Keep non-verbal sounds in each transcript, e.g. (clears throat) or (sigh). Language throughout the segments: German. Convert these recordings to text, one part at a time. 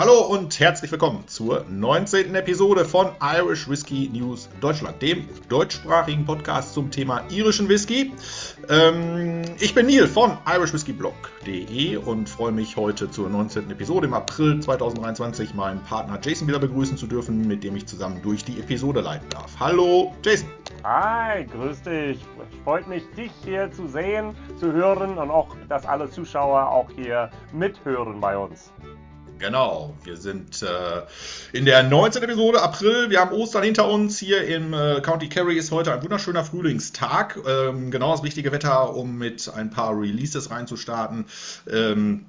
Hallo und herzlich willkommen zur 19. Episode von Irish Whiskey News Deutschland, dem deutschsprachigen Podcast zum Thema irischen Whisky. Ähm, ich bin Neil von irishwhiskyblog.de und freue mich heute zur 19. Episode im April 2023 meinen Partner Jason wieder begrüßen zu dürfen, mit dem ich zusammen durch die Episode leiten darf. Hallo Jason. Hi, grüß dich. Freut mich, dich hier zu sehen, zu hören und auch, dass alle Zuschauer auch hier mithören bei uns. Genau, wir sind äh, in der 19. Episode April. Wir haben Ostern hinter uns. Hier im äh, County Kerry ist heute ein wunderschöner Frühlingstag. Ähm, genau das richtige Wetter, um mit ein paar Releases reinzustarten. Ähm,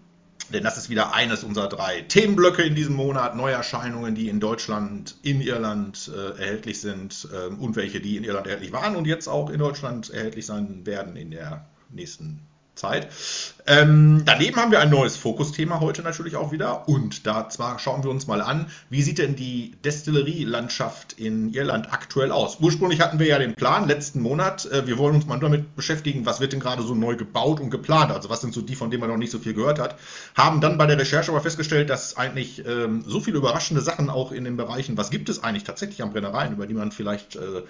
denn das ist wieder eines unserer drei Themenblöcke in diesem Monat. Neuerscheinungen, die in Deutschland, in Irland äh, erhältlich sind ähm, und welche, die in Irland erhältlich waren und jetzt auch in Deutschland erhältlich sein werden in der nächsten Zeit. Ähm, daneben haben wir ein neues Fokusthema heute natürlich auch wieder. Und da zwar schauen wir uns mal an, wie sieht denn die Destillerielandschaft in Irland aktuell aus? Ursprünglich hatten wir ja den Plan letzten Monat, äh, wir wollen uns mal damit beschäftigen, was wird denn gerade so neu gebaut und geplant? Also was sind so die, von denen man noch nicht so viel gehört hat. Haben dann bei der Recherche aber festgestellt, dass eigentlich ähm, so viele überraschende Sachen auch in den Bereichen, was gibt es eigentlich tatsächlich an Brennereien, über die man vielleicht äh,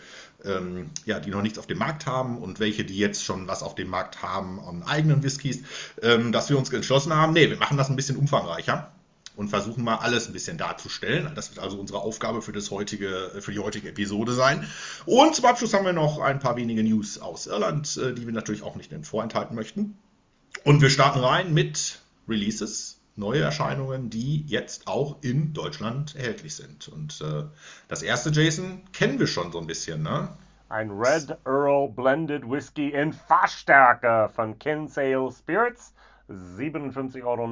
ähm, ja, die noch nichts auf dem Markt haben und welche, die jetzt schon was auf dem Markt haben an eigenen Whiskys, ähm, dass wir uns entschlossen haben, nee, wir machen das ein bisschen umfangreicher und versuchen mal alles ein bisschen darzustellen. Das wird also unsere Aufgabe für, das heutige, für die heutige Episode sein. Und zum Abschluss haben wir noch ein paar wenige News aus Irland, äh, die wir natürlich auch nicht vorenthalten möchten. Und wir starten rein mit Releases neue Erscheinungen, die jetzt auch in Deutschland erhältlich sind. Und äh, das erste, Jason, kennen wir schon so ein bisschen, ne? Ein Red Earl Blended Whisky in Fassstärke von Kinsale Spirits. 57,90 Euro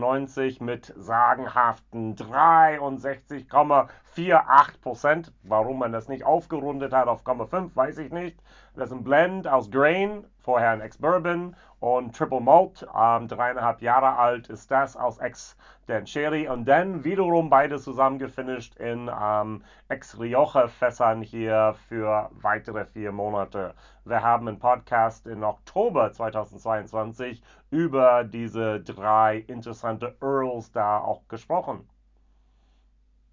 mit sagenhaften 63,48 Prozent. Warum man das nicht aufgerundet hat auf 0,5, weiß ich nicht. Das ist ein Blend aus Grain, vorher ein Ex-Bourbon und Triple Malt. Ähm, dreieinhalb Jahre alt ist das aus Ex-Dan Sherry und dann wiederum beide zusammengefinisht in ähm, Ex-Rioja-Fässern hier für weitere vier Monate. Wir haben einen Podcast im Oktober 2022 über diese drei interessante Earls da auch gesprochen.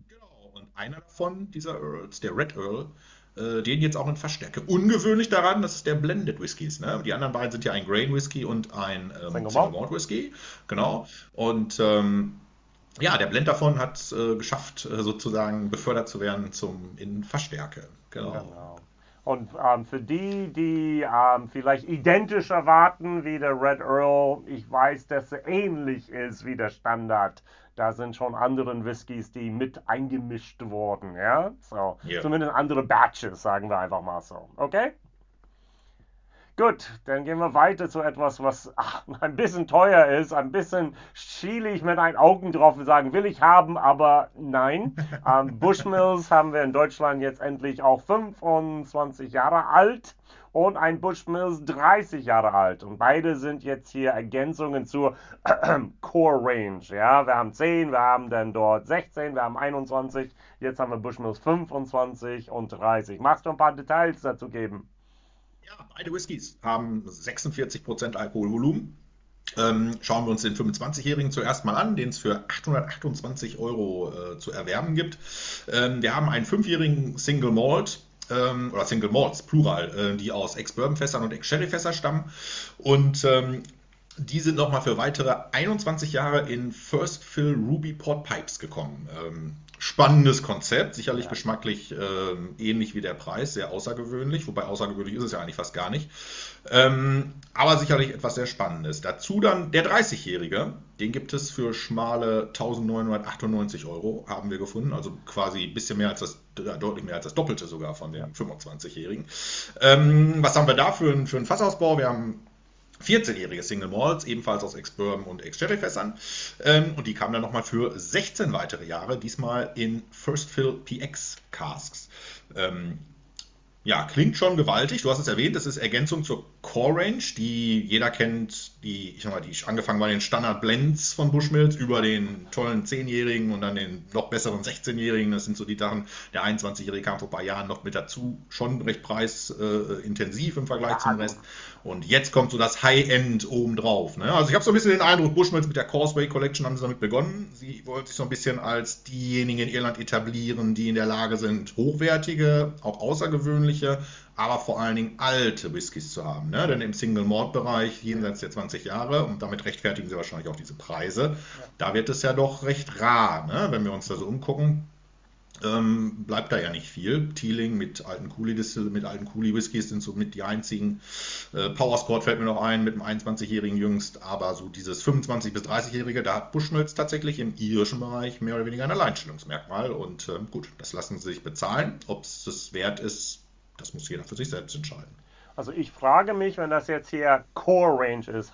Genau, und einer davon, dieser Earls, der Red Earl, äh, den jetzt auch in Verstärke. Ungewöhnlich daran, dass es der Blended Whiskys. Ne? Die anderen beiden sind ja ein Grain Whisky und ein ähm, Single, Single Malt Whisky. Genau. Und ähm, ja, der Blend davon hat es äh, geschafft, äh, sozusagen befördert zu werden zum in Verstärke. Genau. genau. Und ähm, für die, die ähm, vielleicht identisch erwarten wie der Red Earl, ich weiß, dass er ähnlich ist wie der Standard. Da sind schon andere Whiskys, die mit eingemischt wurden, ja? So, yeah. zumindest andere Batches, sagen wir einfach mal so. Okay? Gut, dann gehen wir weiter zu etwas, was ach, ein bisschen teuer ist, ein bisschen schiele ich mit einen Augen drauf und sagen, will ich haben, aber nein. (laughs) Ähm, Bushmills haben wir in Deutschland jetzt endlich auch 25 Jahre alt und ein Bushmills 30 Jahre alt. Und beide sind jetzt hier Ergänzungen zur (clears throat) Core Range. Ja, wir haben 10, wir haben dann dort 16, wir haben 21, jetzt haben wir Bushmills 25 und 30. Magst du ein paar Details dazu geben? Ja, beide Whiskys haben 46% Alkoholvolumen. Ähm, schauen wir uns den 25-Jährigen zuerst mal an, den es für 828 Euro äh, zu erwerben gibt. Ähm, wir haben einen 5-jährigen Single Malt ähm, oder Single Malts, Plural, äh, die aus Ex-Bourbon-Fässern und Ex-Sherry-Fässer stammen. Und ähm, die sind nochmal für weitere 21 Jahre in First Fill Ruby Port Pipes gekommen. Ähm, spannendes Konzept, sicherlich ja. geschmacklich äh, ähnlich wie der Preis, sehr außergewöhnlich, wobei außergewöhnlich ist es ja eigentlich fast gar nicht. Ähm, aber sicherlich etwas sehr Spannendes. Dazu dann der 30-Jährige, den gibt es für schmale 1998 Euro, haben wir gefunden, also quasi ein bisschen mehr als das, deutlich mehr als das Doppelte sogar von dem 25-Jährigen. Ähm, was haben wir da für, für einen Fassausbau? Wir haben 14-jährige Single Malls, ebenfalls aus Ex-Bourbon und Ex-Sherry-Fässern. Ähm, und die kamen dann nochmal für 16 weitere Jahre, diesmal in First Fill PX Casks. Ähm, ja, klingt schon gewaltig. Du hast es erwähnt, das ist Ergänzung zur Core Range, die jeder kennt, die, ich sag mal, die angefangen bei den Standard Blends von Bushmills über den tollen 10-Jährigen und dann den noch besseren 16-Jährigen. Das sind so die Sachen. Der 21-Jährige kam vor ein paar Jahren noch mit dazu, schon recht preisintensiv im Vergleich ja, zum Rest. Und jetzt kommt so das High-End obendrauf. Ne? Also ich habe so ein bisschen den Eindruck, Bushmills mit der Causeway Collection haben sie damit begonnen. Sie wollen sich so ein bisschen als diejenigen in Irland etablieren, die in der Lage sind, hochwertige, auch außergewöhnliche, aber vor allen Dingen alte Whiskys zu haben. Ne? Denn im Single-Malt-Bereich jenseits der 20 Jahre, und damit rechtfertigen sie wahrscheinlich auch diese Preise, da wird es ja doch recht rar, ne? wenn wir uns da so umgucken. Ähm, bleibt da ja nicht viel. Teeling mit alten Cooley mit alten Cooley Whiskys sind so mit die einzigen. Äh, Powerscourt fällt mir noch ein mit einem 21-jährigen jüngst, aber so dieses 25 bis 30-jährige, da hat Bushmills tatsächlich im irischen Bereich mehr oder weniger ein Alleinstellungsmerkmal und äh, gut, das lassen sie sich bezahlen. Ob es das wert ist, das muss jeder für sich selbst entscheiden. Also ich frage mich, wenn das jetzt hier Core Range ist,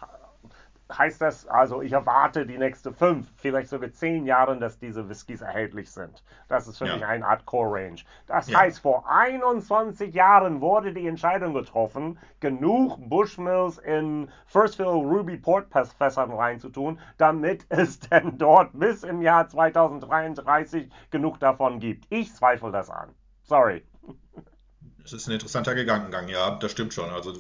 heißt das also, ich erwarte die nächsten fünf, vielleicht sogar zehn Jahre, dass diese Whiskys erhältlich sind. Das ist für ja. mich eine Art Core Range. Das ja. heißt, vor 21 Jahren wurde die Entscheidung getroffen, genug Bushmills in First Fill Ruby Port Fässern reinzutun, damit (laughs) es denn dort bis im Jahr 2033 genug davon gibt. Ich zweifle das an. Sorry. Das ist ein interessanter Gedankengang, ja, das stimmt schon. Also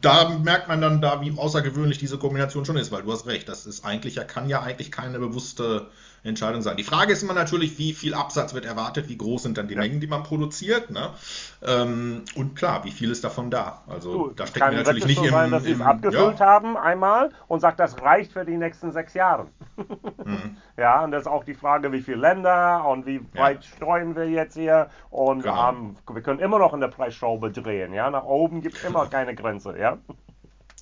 da merkt man dann da, wie außergewöhnlich diese Kombination schon ist, weil du hast recht, das ist eigentlich, ja, kann ja eigentlich keine bewusste Entscheidung sein. Die Frage ist immer natürlich, wie viel Absatz wird erwartet, wie groß sind dann die ja. Mengen, die man produziert, ne? Ähm, und klar, wie viel ist davon da? Also du, da steckt mir natürlich nicht so im, sein, dass sie es abgefüllt ja. haben einmal und sagt, das reicht für die nächsten sechs Jahre. mhm. (laughs) Ja, und das ist auch die Frage, wie viele Länder und wie weit ja. streuen wir jetzt hier und genau. ähm, wir können immer noch in der Preisschraube drehen, ja, nach oben gibt es immer (laughs) keine Grenze, ja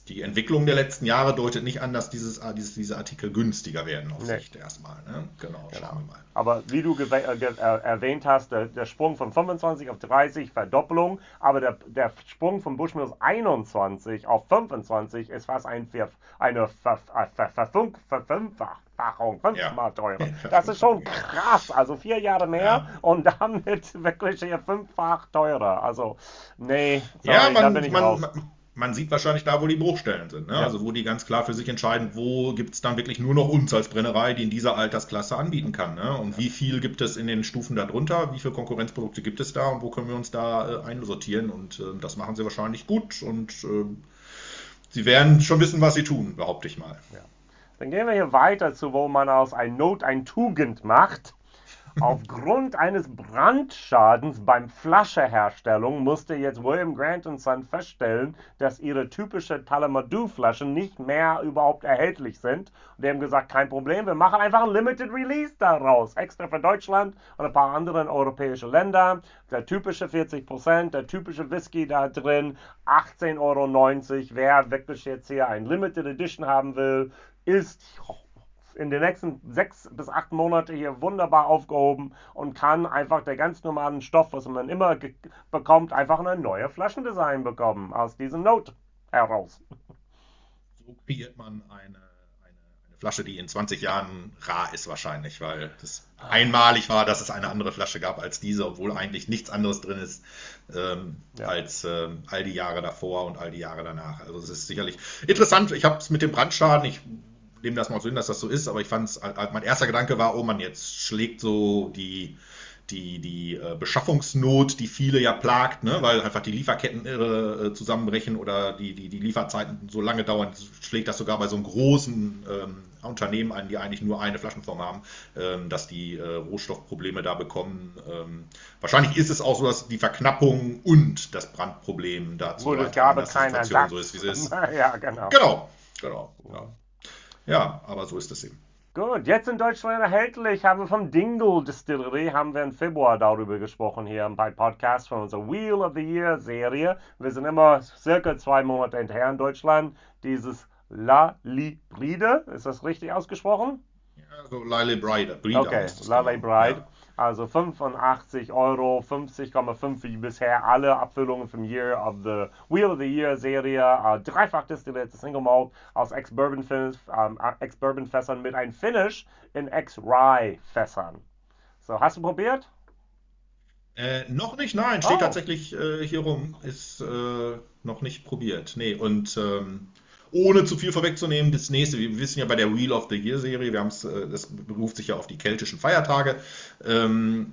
die Entwicklung der letzten Jahre deutet nicht an, dass dieses, ah, dieses, diese Artikel günstiger werden auf nee. Sicht erstmal. Ne? Genau, genau, schauen wir mal. Aber wie du äh, äh, erwähnt hast, der, der, Sprung von 25 auf 30, Verdoppelung, aber der, der Sprung von Bushmills 21 auf 25 ist fast ein, eine Ver, Ver, Ver, Verfünffachung, fünfmal ja. teurer. Das ist schon krass. Also vier Jahre mehr ja. und damit (laughs) wirklich hier fünffach teurer. Also, nee, sorry, ja, man, da bin ich man, raus. Man, man sieht wahrscheinlich da, wo die Bruchstellen sind. Ne? Ja. Also wo die ganz klar für sich entscheiden, wo gibt es dann wirklich nur noch uns als Brennerei, die in dieser Altersklasse anbieten kann. Ne? Und ja. wie viel gibt es in den Stufen darunter, wie viele Konkurrenzprodukte gibt es da und wo können wir uns da äh, einsortieren. Und äh, das machen sie wahrscheinlich gut und äh, sie werden schon wissen, was sie tun, behaupte ich mal. Ja. Dann gehen wir hier weiter zu, wo man aus ein Not ein Tugend macht. Aufgrund eines Brandschadens beim Flascheherstellung musste jetzt William Grant Son feststellen, dass ihre typische Talamadou-Flaschen nicht mehr überhaupt erhältlich sind. Und die haben gesagt, kein Problem, wir machen einfach ein Limited Release daraus. Extra für Deutschland und ein paar andere europäische Länder. Der typische 40%, der typische Whisky da drin, 18,90 Euro. Wer wirklich jetzt hier ein Limited Edition haben will, ist in den nächsten sechs bis acht Monaten hier wunderbar aufgehoben und kann einfach der ganz normalen Stoff, was man immer bekommt, einfach ein neues Flaschendesign bekommen aus diesem Note heraus. (laughs) So kreiert man eine, eine, eine, Flasche, die in 20 Jahren rar ist wahrscheinlich, weil es einmalig war, dass es eine andere Flasche gab als diese, obwohl eigentlich nichts anderes drin ist ähm, ja. als ähm, all die Jahre davor und all die Jahre danach. Also es ist sicherlich interessant. Ich habe es mit dem Brandschaden, ich nehme das mal so hin, dass das so ist, aber ich fand es, mein erster Gedanke war, oh man, jetzt schlägt so die, die, die äh, Beschaffungsnot, die viele ja plagt, ne, weil einfach die Lieferketten irre äh, zusammenbrechen oder die, die, die Lieferzeiten so lange dauern, schlägt das sogar bei so einem großen ähm, Unternehmen ein, die eigentlich nur eine Flaschenform haben, ähm, dass die äh, Rohstoffprobleme da bekommen. Ähm, wahrscheinlich ist es auch so, dass die Verknappung und das Brandproblem dazu Gut, es gab keine so ist, wie sie ist. (laughs) ja, genau. Genau, genau. Ja. Ja, aber so ist es eben. Gut, jetzt in Deutschland erhältlich haben wir vom Dingle Distillery, haben wir im Februar darüber gesprochen hier bei Podcast von unserer Wheel of the Year Serie. Wir sind immer circa zwei Monate hinterher in Deutschland. Dieses La Libride, ist das richtig ausgesprochen? Ja, so La Libride. Okay, La Libride. Ja. Also 85 Euro, 50,5 wie bisher alle Abfüllungen vom Year of the Wheel of the Year Serie. Uh, dreifach destillierte Single Malt aus Ex-Bourbon um, Ex Fässern mit einem Finish in Ex-Rye Fässern. So, hast du probiert? Äh, noch nicht, nein, steht Oh, tatsächlich äh, hier rum. Ist äh, noch nicht probiert. Nee, und ähm, ohne zu viel vorwegzunehmen, das nächste, wir wissen ja bei der Wheel of the Year Serie, wir haben's, äh, das beruft sich ja auf die keltischen Feiertage. Ähm,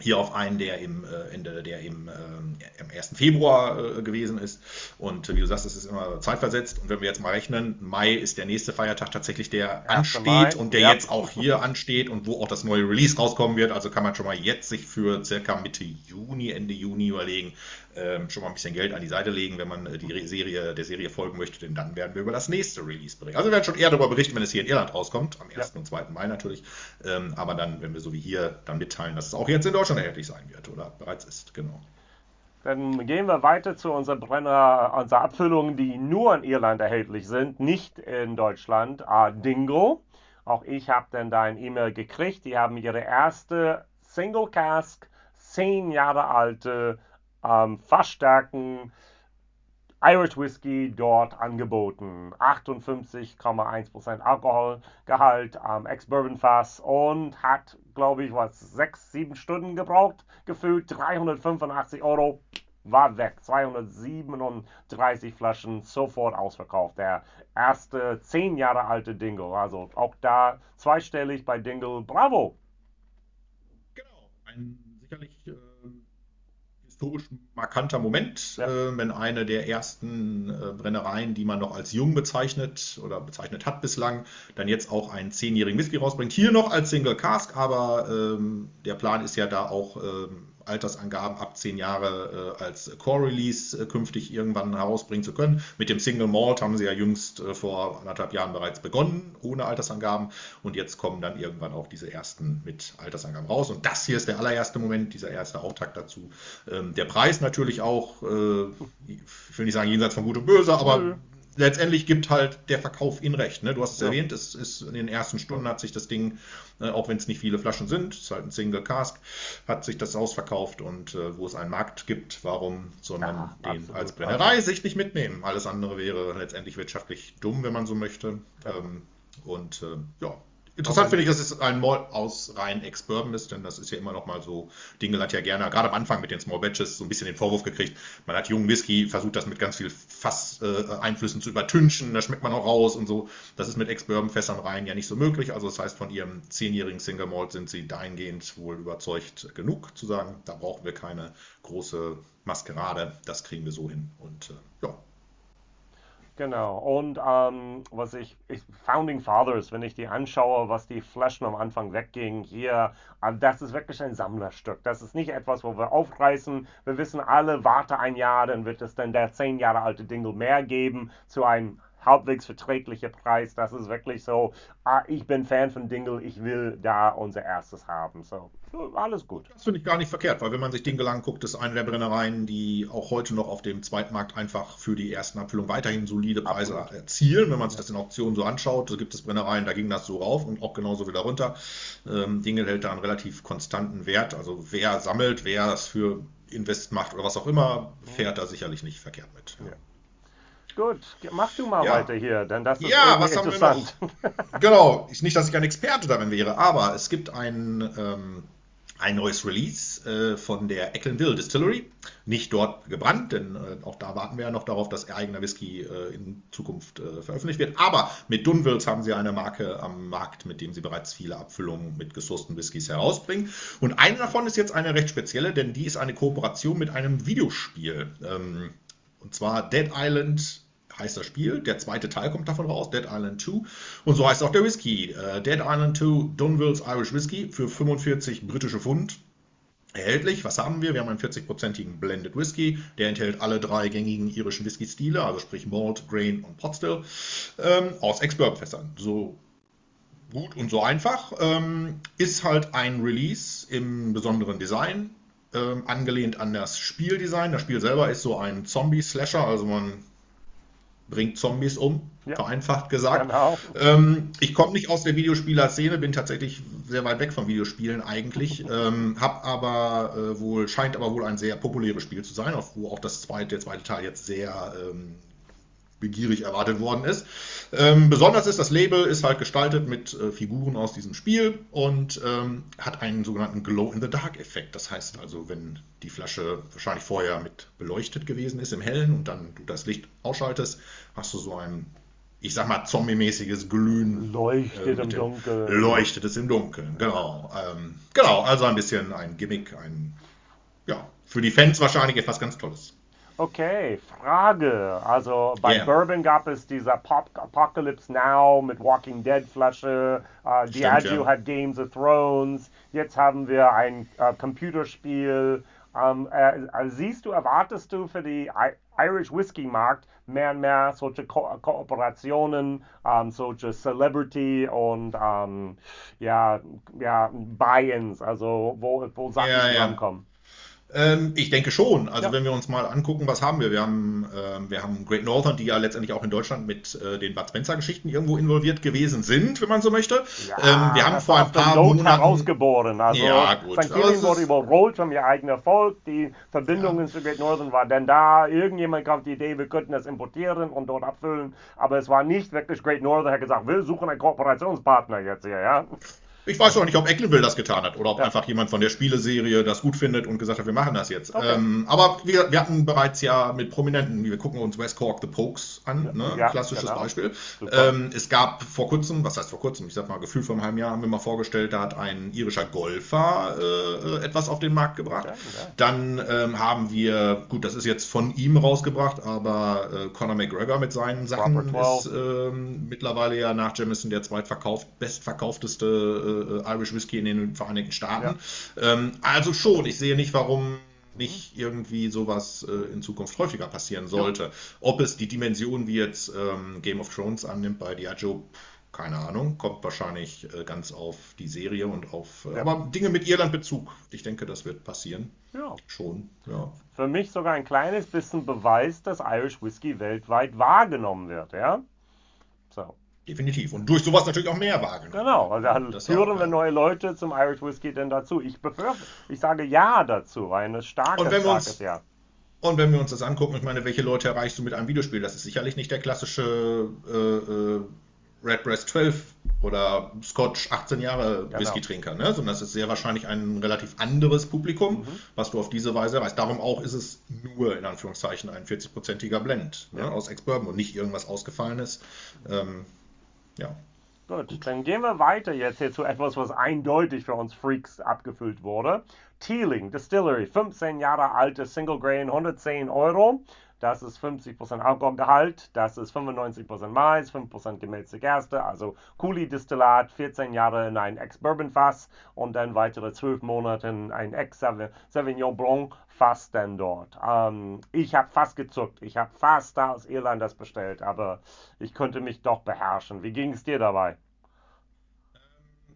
hier auf einen, der im äh, der im, ähm, am 1. Februar äh, gewesen ist. Und äh, wie du sagst, es ist immer zeitversetzt. Und wenn wir jetzt mal rechnen, Mai ist der nächste Feiertag tatsächlich, der 1. ansteht Mai. und der Ja. jetzt auch hier (laughs) ansteht und wo auch das neue Release rauskommen wird. Also kann man schon mal jetzt sich für circa Mitte Juni, Ende Juni überlegen, ähm, schon mal ein bisschen Geld an die Seite legen, wenn man äh, die Serie, der Serie folgen möchte, denn dann werden wir über das nächste Release berichten. Also wir werden schon eher darüber berichten, wenn es hier in Irland rauskommt, am Ja. 1. und 2. Mai natürlich. Ähm, aber dann, wenn wir so wie hier dann mitteilen, dass es auch jetzt in Deutschland erhältlich sein wird oder bereits ist, genau. Dann gehen wir weiter zu unserer Brenner, unserer Abfüllungen, die nur in Irland erhältlich sind, nicht in Deutschland. Ah, Dingo. Auch ich habe dann da ein E-Mail gekriegt. Die haben ihre erste Single Cask, zehn Jahre alte ähm, Fassstärken Irish Whiskey dort angeboten. 58,1% Alkoholgehalt am Ex-Bourbon Fass und hat, glaube ich, was, sechs, sieben Stunden gebraucht, gefüllt. 385 Euro war weg. 237 Flaschen sofort ausverkauft. Der erste zehn Jahre alte Dingle. Also auch da zweistellig bei Dingle. Bravo! Genau, ein sicherlich äh, historisch markanter Moment, Ja, äh, wenn eine der ersten äh, Brennereien, die man noch als jung bezeichnet oder bezeichnet hat bislang, dann jetzt auch einen zehnjährigen Whisky rausbringt. Hier noch als Single Cask, aber ähm, der Plan ist ja da auch ähm, Altersangaben ab zehn Jahre äh, als Core Release äh, künftig irgendwann herausbringen zu können. Mit dem Single Malt haben sie ja jüngst äh, vor anderthalb Jahren bereits begonnen, ohne Altersangaben. Und jetzt kommen dann irgendwann auch diese ersten mit Altersangaben raus. Und das hier ist der allererste Moment, dieser erste Auftakt dazu. Ähm, der Preis natürlich auch, äh, ich will nicht sagen jenseits von Gut und Böse, aber nö. Letztendlich gibt halt der Verkauf ihn recht. Ne? Du hast es Ja. erwähnt, es ist in den ersten Stunden hat sich das Ding, äh, auch wenn es nicht viele Flaschen sind, es ist halt ein Single Cask, hat sich das ausverkauft und äh, wo es einen Markt gibt, warum soll man Ja, den absolut. als Also, Brennerei sich nicht mitnehmen? Alles andere wäre letztendlich wirtschaftlich dumm, wenn man so möchte. ja. Ähm, und äh, ja. Interessant finde ich, dass es ein Malt aus rein Ex-Bourbon ist, denn das ist ja immer noch mal so, Dingle hat ja gerne, gerade am Anfang mit den Small Batches, so ein bisschen den Vorwurf gekriegt, man hat jungen Whisky, versucht das mit ganz viel Fass-Einflüssen zu übertünchen, da schmeckt man auch raus und so. Das ist mit Ex-Bourbon-Fässern rein ja nicht so möglich, also das heißt, von ihrem zehnjährigen Single Malt sind sie dahingehend wohl überzeugt genug, zu sagen, da brauchen wir keine große Maskerade, das kriegen wir so hin und äh, ja. Genau. Und ähm, was ich, ich, Founding Fathers, wenn ich die anschaue, was die Flaschen am Anfang weggingen, hier, äh, das ist wirklich ein Sammlerstück. Das ist nicht etwas, wo wir aufreißen. Wir wissen alle, warte ein Jahr, dann wird es dann der zehn Jahre alte Dingle mehr geben zu einem halbwegs verträglicher Preis. Das ist wirklich so, ah, ich bin Fan von Dingle, ich will da unser erstes haben. So, alles gut. Das finde ich gar nicht verkehrt, weil wenn man sich Dingle anguckt, ist eine der Brennereien, die auch heute noch auf dem Zweitmarkt einfach für die ersten Abfüllungen weiterhin solide Preise Absolut. erzielen. Wenn man sich das in Auktionen so anschaut, da gibt es Brennereien, da ging das so rauf und auch genauso wieder runter. Ähm, Dingle hält da einen relativ konstanten Wert. Also wer sammelt, wer es für Invest macht oder was auch immer, fährt da sicherlich nicht verkehrt mit. Ja. Gut, mach du mal Ja, weiter hier, denn das ist ja, was haben wir noch? interessant. (laughs) Genau, ist nicht, dass ich ein Experte darin wäre, aber es gibt ein, ähm, ein neues Release äh, von der Ecklenville Distillery. Nicht dort gebrannt, denn äh, auch da warten wir ja noch darauf, dass eigener Whisky äh, in Zukunft äh, veröffentlicht wird. Aber mit Dunwills haben sie eine Marke am Markt, mit dem sie bereits viele Abfüllungen mit gesourcten Whiskys herausbringen. Und eine davon ist jetzt eine recht spezielle, denn die ist eine Kooperation mit einem Videospiel. Ähm, und zwar Dead Island heißt das Spiel. Der zweite Teil kommt davon raus, Dead Island 2. Und so heißt auch der Whisky. Äh, Dead Island 2 Dunwills Irish Whisky für 45 britische Pfund. Erhältlich, was haben wir? Wir haben einen 40-prozentigen Blended Whisky. Der enthält alle drei gängigen irischen Whisky-Stile, also sprich Malt, Grain und Pot Still, ähm, aus Ex-Bourbon-Fässern. So gut und so einfach. Ähm, ist halt ein Release im besonderen Design, ähm, angelehnt an das Spieldesign. Das Spiel selber ist so ein Zombie-Slasher, also man bringt Zombies um, Ja, vereinfacht gesagt. genau. Ähm, ich komme nicht aus der Videospieler-Szene, bin tatsächlich sehr weit weg von Videospielen eigentlich, ähm, hab aber äh, wohl, scheint aber wohl ein sehr populäres Spiel zu sein, wo auch das zweite, der zweite Teil jetzt sehr ähm, begierig erwartet worden ist. Ähm, besonders ist, das Label ist halt gestaltet mit äh, Figuren aus diesem Spiel und ähm, hat einen sogenannten Glow-in-the-Dark-Effekt. Das heißt also, wenn die Flasche wahrscheinlich vorher mit beleuchtet gewesen ist im Hellen und dann du das Licht ausschaltest, hast du so ein, ich sag mal, zombie-mäßiges Glühen. Leuchtet äh, im Dunkeln. Leuchtet es im Dunkeln, genau. Ähm, genau, also ein bisschen ein Gimmick, ein, ja, für die Fans wahrscheinlich etwas ganz Tolles. Okay, Frage. Also bei Yeah. Bourbon gab es dieser Pop Apocalypse Now mit Walking Dead Flasche. Äh, Diageo ja. hat Games of Thrones. Jetzt haben wir ein äh, Computerspiel. Ähm, äh, äh, siehst du, erwartest du für die I Irish Whiskey Markt mehr und mehr solche Ko Kooperationen, ähm, solche Celebrity und ähm, ja, ja, Buy-ins, also wo, wo Sachen Ja, ja. Ähm, ich denke schon. Also Ja. wenn wir uns mal angucken, was haben wir? Wir haben, ähm, wir haben Great Northern, die ja letztendlich auch in Deutschland mit äh, den Bud Spencer-Geschichten irgendwo involviert gewesen sind, wenn man so möchte. ähm, wir haben vor ein paar Monaten. herausgeboren. Also Ja, gut. St. Killian es wurde überrollt von ihr eigener Erfolg. Die Verbindungen zu Great Northern war denn da. Irgendjemand kam auf die Idee, wir könnten das importieren und dort abfüllen. Aber es war nicht wirklich Great Northern hat gesagt, wir suchen einen Kooperationspartner jetzt hier, ja. Ich weiß auch nicht, ob Ecklenville das getan hat oder ob Ja. einfach jemand von der Spieleserie das gut findet und gesagt hat, wir machen das jetzt. Okay. Ähm, aber wir, wir hatten bereits ja mit Prominenten, wir gucken uns West Cork The Pokes an, ne? Ja, klassisches genau. Beispiel. Ähm, es gab vor kurzem, was heißt vor kurzem, ich sag mal, gefühlt vor einem halben Jahr haben wir mal vorgestellt, da hat ein irischer Golfer äh, etwas auf den Markt gebracht. Okay, ja. Dann ähm, haben wir, gut, das ist jetzt von ihm rausgebracht, aber äh, Conor McGregor mit seinen Sachen Proper 12. ist ähm, mittlerweile ja nach Jameson der zweitverkauft, bestverkaufteste äh, Irish Whisky in den Vereinigten Staaten. Ähm, also schon, ich sehe nicht, warum nicht irgendwie sowas äh, in Zukunft häufiger passieren sollte. Ob es die Dimension wie jetzt ähm, Game of Thrones annimmt bei Diageo, keine Ahnung, kommt wahrscheinlich äh, ganz auf die Serie und auf, äh, Ja. aber Dinge mit Irland-Bezug. Ich denke, das wird passieren. ja. Schon, ja. Für mich sogar ein kleines bisschen Beweis, dass Irish Whiskey weltweit wahrgenommen wird, ja. So. Definitiv. Und durch sowas natürlich auch mehr wahrgenommen. Genau, und dann Das führen wir neue Leute zum Irish Whiskey denn dazu. Ich befürchte, ich sage ja dazu, ein starkes, Und wenn wir uns- starkes Ja. Und wenn wir uns das angucken, ich meine, welche Leute erreichst du mit einem Videospiel? Das ist sicherlich nicht der klassische äh, äh, Redbreast 12 oder Scotch 18 Jahre Genau. Whisky-Trinker, ne? sondern das ist sehr wahrscheinlich ein relativ anderes Publikum, Mhm. was du auf diese Weise erreichst. Darum auch ist es nur in Anführungszeichen ein 40-prozentiger Blend ne? Ja. aus Ex-Bourbon und nicht irgendwas Ausgefallenes. Ähm, ja. Gut, dann gehen wir weiter jetzt hier zu etwas, was eindeutig für uns Freaks abgefüllt wurde. Teeling Distillery, 15 Jahre alte Single Grain, 110 Euro. Das ist 50% Alkoholgehalt, das ist 95% Mais, 5% gemälzte Gerste, also Kuli-Distillat, 14 Jahre in ein Ex-Bourbon-Fass und dann weitere 12 Monate in ein Ex-Sauvignon Blanc-Fass dann dort. Ähm, ich habe fast gezuckt, ich habe fast da aus Irland das bestellt, aber ich konnte mich doch beherrschen. Wie ging es dir dabei?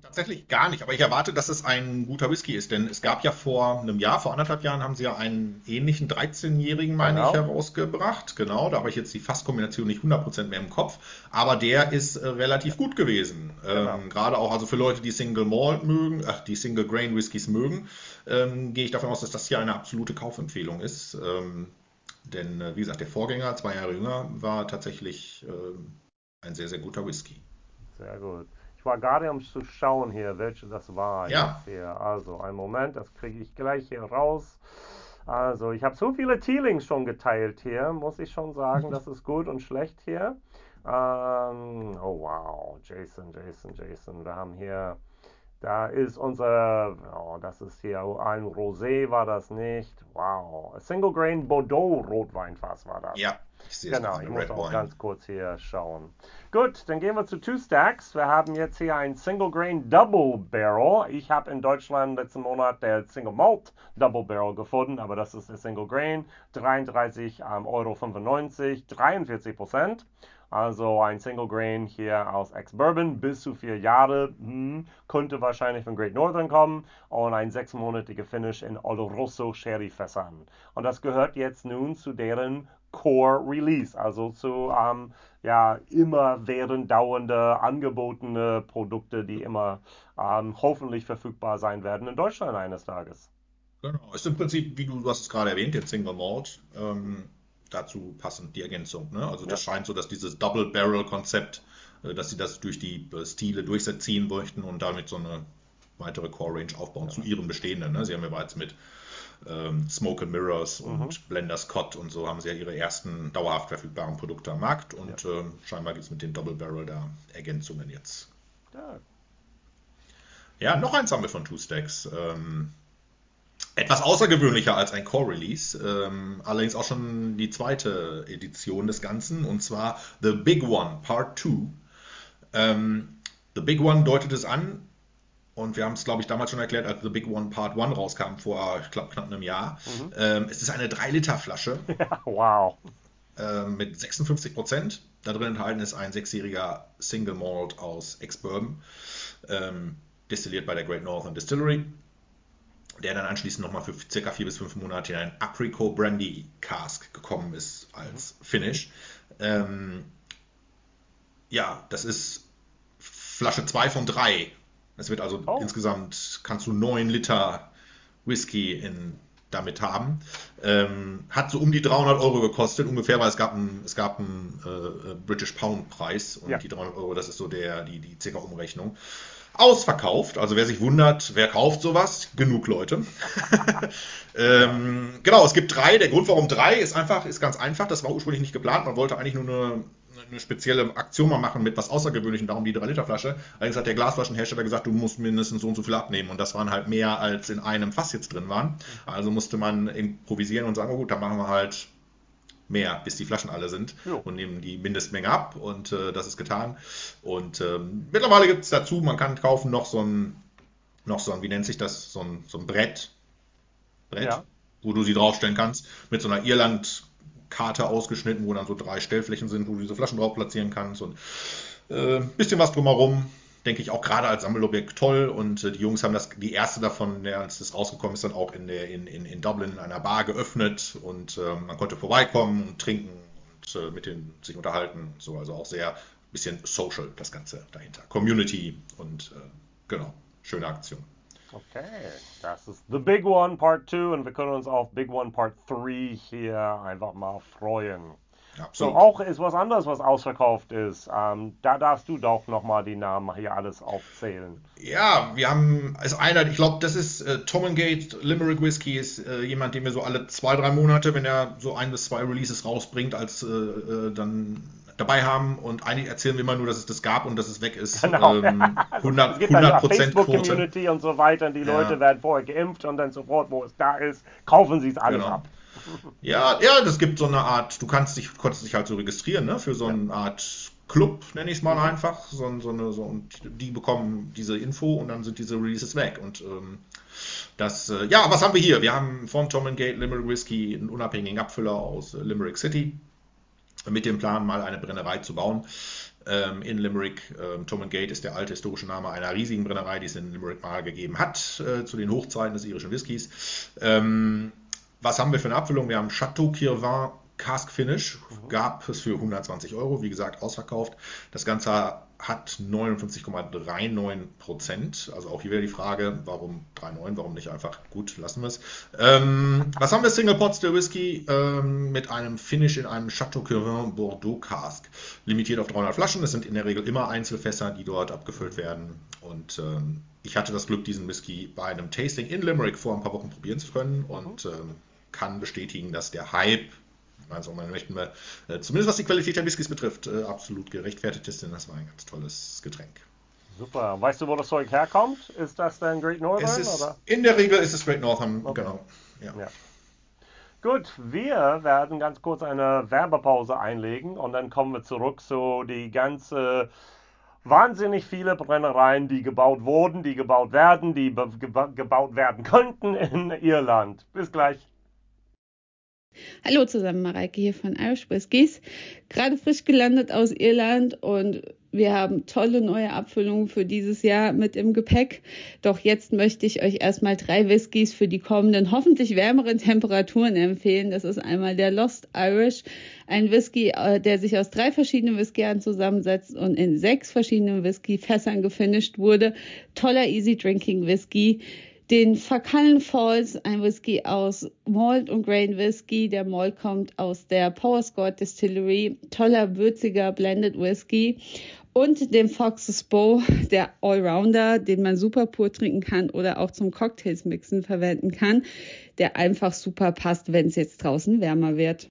Tatsächlich gar nicht, aber ich erwarte, dass es ein guter Whisky ist, denn es gab ja vor einem Jahr, vor anderthalb Jahren, haben sie ja einen ähnlichen 13-jährigen, meine Genau. ich, herausgebracht. Genau, da habe ich jetzt die Fasskombination nicht 100% mehr im Kopf, aber der ist äh, relativ gut gewesen. Genau. Ähm, gerade auch also für Leute, die Single Malt mögen, ach, die Single Grain Whiskys mögen, ähm, gehe ich davon aus, dass das hier eine absolute Kaufempfehlung ist. Ähm, denn, äh, wie gesagt, der Vorgänger, zwei Jahre jünger, war tatsächlich ähm, ein sehr, sehr guter Whisky. Sehr gut. Ich war gerade am zu schauen hier, welche das war Ja. jetzt hier. Also, einen Moment, das kriege ich gleich hier raus. Also, ich habe so viele Tealings schon geteilt hier, muss ich schon sagen. Das ist gut und schlecht hier. Ähm, oh wow, Jason, Jason, Jason. Wir haben hier, da ist unser, oh, das ist hier ein Rosé, war das nicht. Wow, Single Grain Bordeaux Rotweinfass war das. Ja, ich sehe Genau, es ich gerade, muss Red auch Wine. ganz kurz hier schauen. Gut, dann gehen wir zu Two Stacks. Wir haben jetzt hier ein Single Grain Double Barrel. Ich habe in Deutschland letzten Monat der Single Malt Double Barrel gefunden, aber das ist der Single Grain. 33,95 Euro, 43 Prozent. Also ein Single Grain hier aus Ex-Bourbon bis zu vier Jahre. Hm, könnte wahrscheinlich von Great Northern kommen. Und ein sechsmonatiger Finish in Oloroso Sherry Fässern. Und das gehört jetzt nun zu deren Core Release, also zu ähm, ja, immer während dauernde angebotene Produkte, die immer ähm, hoffentlich verfügbar sein werden in Deutschland eines Tages. Genau, ist im Prinzip, wie du, du hast es gerade erwähnt, den Single Malt. Ähm, dazu passend die Ergänzung. Ne? Also das ja. scheint so, dass dieses Double Barrel Konzept, äh, dass sie das durch die äh, Stile durchziehen möchten und damit so eine weitere Core Range aufbauen ja. zu ihren bestehenden. Ne? Sie haben ja bereits mit ähm, Smoke and Mirrors und mhm. Blender Scott und so haben sie ja ihre ersten dauerhaft verfügbaren Produkte am Markt und ja. ähm, scheinbar gibt es mit dem Double Barrel da Ergänzungen jetzt. Ja. ja, noch ein Sammel von Two Stacks. Ähm, etwas außergewöhnlicher als ein Core-Release, ähm, allerdings auch schon die zweite Edition des Ganzen, und zwar The Big One Part 2. Ähm, The Big One deutet es an, und wir haben es, glaube ich, damals schon erklärt, als The Big One Part 1 rauskam, vor glaub, knapp einem Jahr. Mhm. Ähm, es ist eine 3-Liter-Flasche. (laughs) Ja, wow. Ähm, mit 56 Prozent. Da drin enthalten ist ein sechsjähriger Single Malt aus Ex-Bourbon, ähm, destilliert bei der Great Northern Distillery der dann anschließend nochmal für circa vier bis fünf Monate in ein Apricot Brandy Cask gekommen ist als Finish. Ähm, ja, das ist Flasche 2 von 3. Es wird also oh. insgesamt, kannst du 9 Liter Whisky in, damit haben. Ähm, hat so um die 300 Euro gekostet, ungefähr, weil es gab einen, es gab einen äh, British Pound Preis und ja. die 300 Euro, das ist so der, die, die circa Umrechnung ausverkauft. Also wer sich wundert, wer kauft sowas? Genug Leute. (laughs) ähm, genau, es gibt drei. Der Grund, warum drei, ist einfach, ist ganz einfach. Das war ursprünglich nicht geplant. Man wollte eigentlich nur eine, eine spezielle Aktion mal machen mit was Außergewöhnlichem, darum die 3-Liter-Flasche. Allerdings hat der Glasflaschenhersteller gesagt, du musst mindestens so und so viel abnehmen. Und das waren halt mehr, als in einem Fass jetzt drin waren. Also musste man improvisieren und sagen, oh gut, dann machen wir halt mehr, bis die Flaschen alle sind jo. und nehmen die Mindestmenge ab und äh, das ist getan. Und ähm, mittlerweile gibt es dazu, man kann kaufen noch so ein, noch so ein, wie nennt sich das, so ein, so ein Brett, Brett, ja. wo du sie draufstellen kannst, mit so einer Irland-Karte ausgeschnitten, wo dann so drei Stellflächen sind, wo du diese Flaschen drauf platzieren kannst und äh, bisschen was drumherum denke ich, auch gerade als Sammelobjekt toll. Und äh, die Jungs haben das, die erste davon, ja, als das rausgekommen ist, dann auch in, der, in, in, in Dublin in einer Bar geöffnet und äh, man konnte vorbeikommen und trinken und äh, mit denen sich unterhalten. So, also auch sehr bisschen social das Ganze dahinter. Community und äh, genau, schöne Aktion. Okay, das ist The Big One Part 2 und wir können uns auf Big One Part 3 hier einfach mal freuen. Absolut. So, auch ist was anderes, was ausverkauft ist. Ähm, da darfst du doch nochmal die Namen hier alles aufzählen. Ja, wir haben, also einer, ich glaube, das ist äh, Tom Gate Limerick Whiskey, ist äh, jemand, den wir so alle zwei, drei Monate, wenn er so ein bis zwei Releases rausbringt, als äh, äh dann dabei haben und eigentlich erzählen wir immer nur, dass es das gab und dass es weg ist. Genau. Ähm, 100, es gibt 100 Facebook-Community und so weiter und die ja. Leute werden vorher geimpft und dann sofort, wo es da ist, kaufen sie es alles genau. ab. Ja, ja, das gibt so eine Art, du kannst dich, konntest dich halt so registrieren, ne, für so eine ja. Art Club, nenne ich es mal einfach. So, so, eine, so, und die bekommen diese Info und dann sind diese Releases weg. Und ähm, das, äh, ja, was haben wir hier? Wir haben von Tom Gate Limerick Whiskey einen unabhängigen Abfüller aus äh, Limerick City mit dem Plan, mal eine Brennerei zu bauen ähm, in Limerick. Ähm, Tom Gate ist der alte historische Name einer riesigen Brennerei, die es in Limerick mal gegeben hat, äh, zu den Hochzeiten des irischen Whiskys. Ähm, was haben wir für eine Abfüllung? Wir haben Chateau Kirvin Cask Finish, mhm. gab es für 120 Euro, wie gesagt, ausverkauft. Das Ganze hat 59,39 Prozent. Also auch hier wäre die Frage, warum 3,9, warum nicht einfach gut, lassen wir es. Ähm, was haben wir? Single Pot Still Whisky ähm, mit einem Finish in einem Chateau Kirvin Bordeaux Cask. Limitiert auf 300 Flaschen. Es sind in der Regel immer Einzelfässer, die dort abgefüllt werden. Und ähm, ich hatte das Glück, diesen Whisky bei einem Tasting in Limerick vor ein paar Wochen probieren zu können. Und ähm, kann bestätigen, dass der Hype, also man möchten wir, äh, zumindest was die Qualität der Whiskys betrifft, äh, absolut gerechtfertigt ist, denn das war ein ganz tolles Getränk. Super. Weißt du, wo das Zeug herkommt? Ist das dann Great Northern? Ist, oder? In der Regel ist es Great Northern, okay. genau. Ja. ja. Gut, wir werden ganz kurz eine Werbepause einlegen und dann kommen wir zurück zu die ganze wahnsinnig viele Brennereien, die gebaut wurden, die gebaut werden, die gebaut werden könnten in Irland. Bis gleich. Hallo zusammen, Mareike hier von Irish Whiskies. Gerade frisch gelandet aus Irland und wir haben tolle neue Abfüllungen für dieses Jahr mit im Gepäck. Doch jetzt möchte ich euch erstmal drei Whiskys für die kommenden, hoffentlich wärmeren Temperaturen empfehlen. Das ist einmal der Lost Irish, ein Whisky, äh, der sich aus drei verschiedenen Whiskys zusammensetzt und in sechs verschiedenen Whisky-Fässern gefinisht wurde. Toller Easy Drinking Whisky den Facallen Falls, ein Whisky aus Malt und Grain Whisky. Der Malt kommt aus der Power Scott Distillery. Toller, würziger Blended Whisky. Und den Fox's Bow, der Allrounder, den man super pur trinken kann oder auch zum Cocktails mixen verwenden kann, der einfach super passt, wenn es jetzt draußen wärmer wird.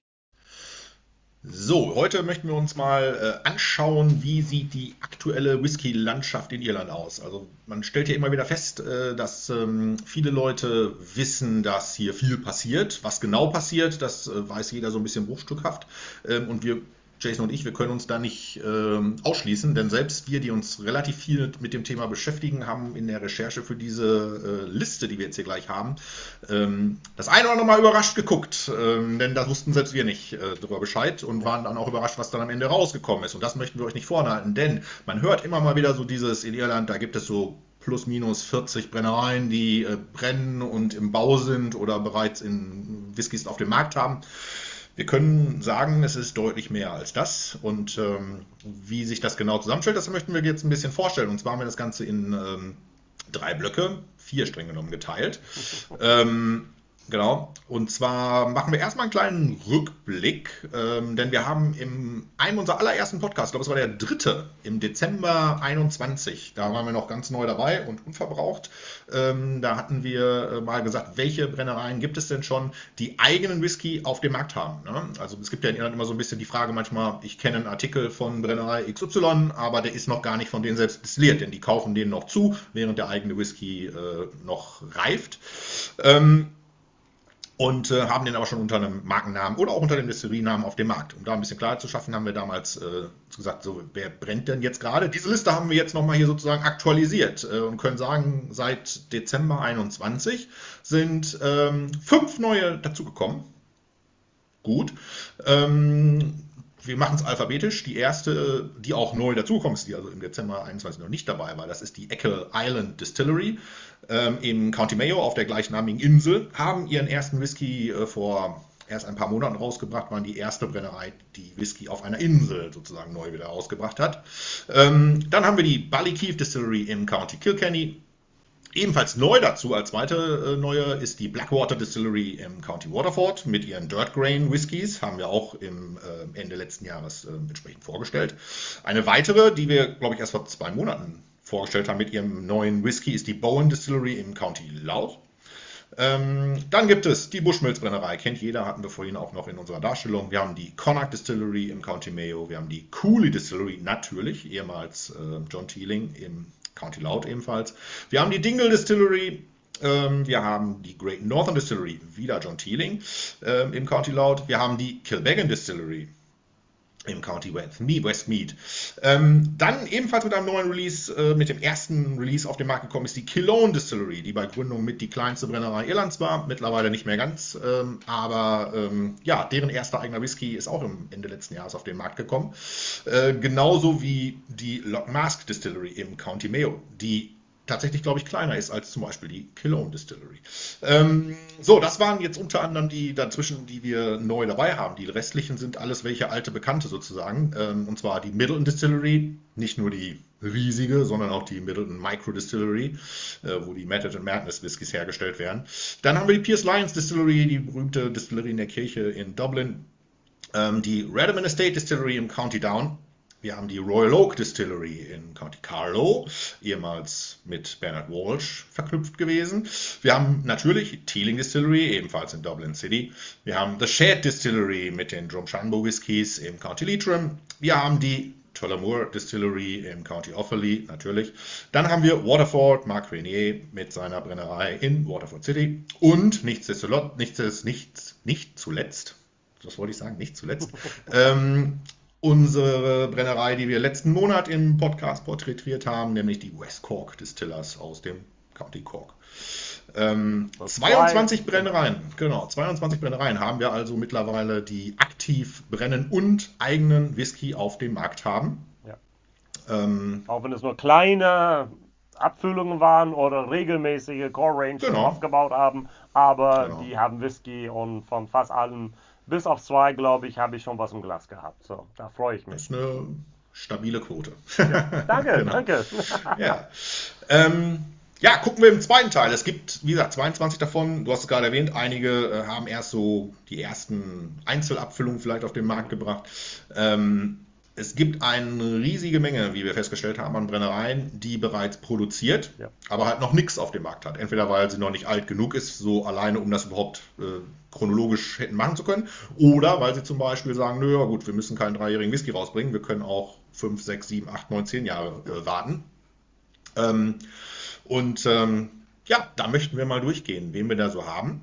So, heute möchten wir uns mal äh, anschauen, wie sieht die aktuelle Whisky-Landschaft in Irland aus. Also man stellt hier immer wieder fest, äh, dass ähm, viele Leute wissen, dass hier viel passiert. Was genau passiert, das äh, weiß jeder so ein bisschen bruchstückhaft. Ähm, und wir Jason und ich, wir können uns da nicht ähm, ausschließen, denn selbst wir, die uns relativ viel mit dem Thema beschäftigen, haben in der Recherche für diese äh, Liste, die wir jetzt hier gleich haben, ähm, das eine oder andere Mal überrascht geguckt, ähm, denn da wussten selbst wir nicht äh, darüber Bescheid und waren dann auch überrascht, was dann am Ende rausgekommen ist. Und das möchten wir euch nicht vorhalten, denn man hört immer mal wieder so dieses in Irland, da gibt es so plus minus 40 Brennereien, die äh, brennen und im Bau sind oder bereits in Whiskys auf dem Markt haben. Wir können sagen, es ist deutlich mehr als das. Und ähm, wie sich das genau zusammenstellt, das möchten wir jetzt ein bisschen vorstellen. Und zwar haben wir das Ganze in ähm, drei Blöcke, vier streng genommen geteilt. (laughs) ähm, Genau. Und zwar machen wir erstmal einen kleinen Rückblick, ähm, denn wir haben in einem unserer allerersten Podcasts, ich glaube, es war der dritte, im Dezember 21, da waren wir noch ganz neu dabei und unverbraucht. Ähm, da hatten wir äh, mal gesagt, welche Brennereien gibt es denn schon, die eigenen Whisky auf dem Markt haben. Ne? Also es gibt ja in Irland immer so ein bisschen die Frage manchmal, ich kenne einen Artikel von Brennerei XY, aber der ist noch gar nicht von denen selbst destilliert, denn die kaufen den noch zu, während der eigene Whisky äh, noch reift. Ähm, und äh, haben den aber schon unter einem Markennamen oder auch unter dem Destillerienamen auf dem Markt. Um da ein bisschen Klarheit zu schaffen, haben wir damals äh, gesagt, so, wer brennt denn jetzt gerade? Diese Liste haben wir jetzt nochmal hier sozusagen aktualisiert äh, und können sagen, seit Dezember 21 sind ähm, fünf neue dazugekommen. Gut. Ähm, wir machen es alphabetisch. Die erste, die auch neu dazugekommen ist, die also im Dezember 21 noch nicht dabei war, das ist die Eckle Island Distillery ähm, im County Mayo auf der gleichnamigen Insel. Haben ihren ersten Whisky äh, vor erst ein paar Monaten rausgebracht, waren die erste Brennerei, die Whisky auf einer Insel sozusagen neu wieder rausgebracht hat. Ähm, dann haben wir die Ballykeef Distillery im County Kilkenny. Ebenfalls neu dazu als zweite äh, neue ist die Blackwater Distillery im County Waterford mit ihren Dirt Grain Whiskys, haben wir auch im äh, Ende letzten Jahres äh, entsprechend vorgestellt. Eine weitere, die wir, glaube ich, erst vor zwei Monaten vorgestellt haben mit ihrem neuen Whisky, ist die Bowen Distillery im County Louth. Ähm, dann gibt es die Bushmills-Brennerei, kennt jeder, hatten wir vorhin auch noch in unserer Darstellung. Wir haben die Connacht Distillery im County Mayo, wir haben die Cooley Distillery, natürlich, ehemals äh, John Teeling im County Loud ebenfalls. Wir haben die Dingle Distillery, ähm, wir haben die Great Northern Distillery, wieder John Teeling ähm, im County Loud. Wir haben die Kilbeggan Distillery im County Westmead. Ähm, dann ebenfalls mit einem neuen Release, äh, mit dem ersten Release auf den Markt gekommen ist die Killoan Distillery, die bei Gründung mit die kleinste Brennerei Irlands war, mittlerweile nicht mehr ganz, ähm, aber ähm, ja, deren erster eigener Whisky ist auch im Ende letzten Jahres auf den Markt gekommen. Äh, genauso wie die Lock Mask Distillery im County Mayo, die tatsächlich, glaube ich, kleiner ist als zum Beispiel die Killoan Distillery. Ähm, so, das waren jetzt unter anderem die dazwischen, die wir neu dabei haben. Die restlichen sind alles welche alte Bekannte sozusagen. Ähm, und zwar die Middleton Distillery, nicht nur die riesige, sondern auch die Middleton Micro Distillery, äh, wo die Method and Madness Whiskys hergestellt werden. Dann haben wir die Pierce Lyons Distillery, die berühmte Distillerie in der Kirche in Dublin. Ähm, die Redmond Estate Distillery im County Down wir haben die Royal Oak Distillery in County Carlow, ehemals mit Bernard Walsh verknüpft gewesen. Wir haben natürlich Teeling Distillery, ebenfalls in Dublin City. Wir haben The Shed Distillery mit den Drumshanbo Whiskies im County Leitrim. Wir haben die Tullamore Distillery im County Offaly, natürlich. Dann haben wir Waterford, Mark Renier mit seiner Brennerei in Waterford City. Und nichtsdestotrotz, nichts, nichts, nicht zuletzt, das wollte ich sagen, nicht zuletzt, (laughs) ähm, unsere Brennerei, die wir letzten Monat im Podcast porträtiert haben, nämlich die West Cork Distillers aus dem County Cork. Ähm, 22 Brennereien, genau, 22 Brennereien haben wir also mittlerweile, die aktiv brennen und eigenen Whisky auf dem Markt haben. Ja. Ähm, Auch wenn es nur kleine Abfüllungen waren oder regelmäßige Core Range genau. aufgebaut haben, aber genau. die haben Whisky und von fast allen bis auf zwei, glaube ich, habe ich schon was im Glas gehabt. So, da freue ich mich. Das ist eine stabile Quote. Ja, danke, (laughs) genau. danke. ja. Ähm, ja, gucken wir im zweiten Teil. Es gibt, wie gesagt, 22 davon. Du hast es gerade erwähnt, einige äh, haben erst so die ersten Einzelabfüllungen vielleicht auf den Markt gebracht. Ähm, es gibt eine riesige Menge, wie wir festgestellt haben, an Brennereien, die bereits produziert, ja. aber halt noch nichts auf dem Markt hat. Entweder weil sie noch nicht alt genug ist, so alleine, um das überhaupt äh, chronologisch hätten machen zu können, oder weil sie zum Beispiel sagen, nö, ja gut, wir müssen keinen dreijährigen Whisky rausbringen, wir können auch 5, 6, 7, 8, 9, 10 Jahre äh, warten. Ähm, und ähm, ja, da möchten wir mal durchgehen, wen wir da so haben.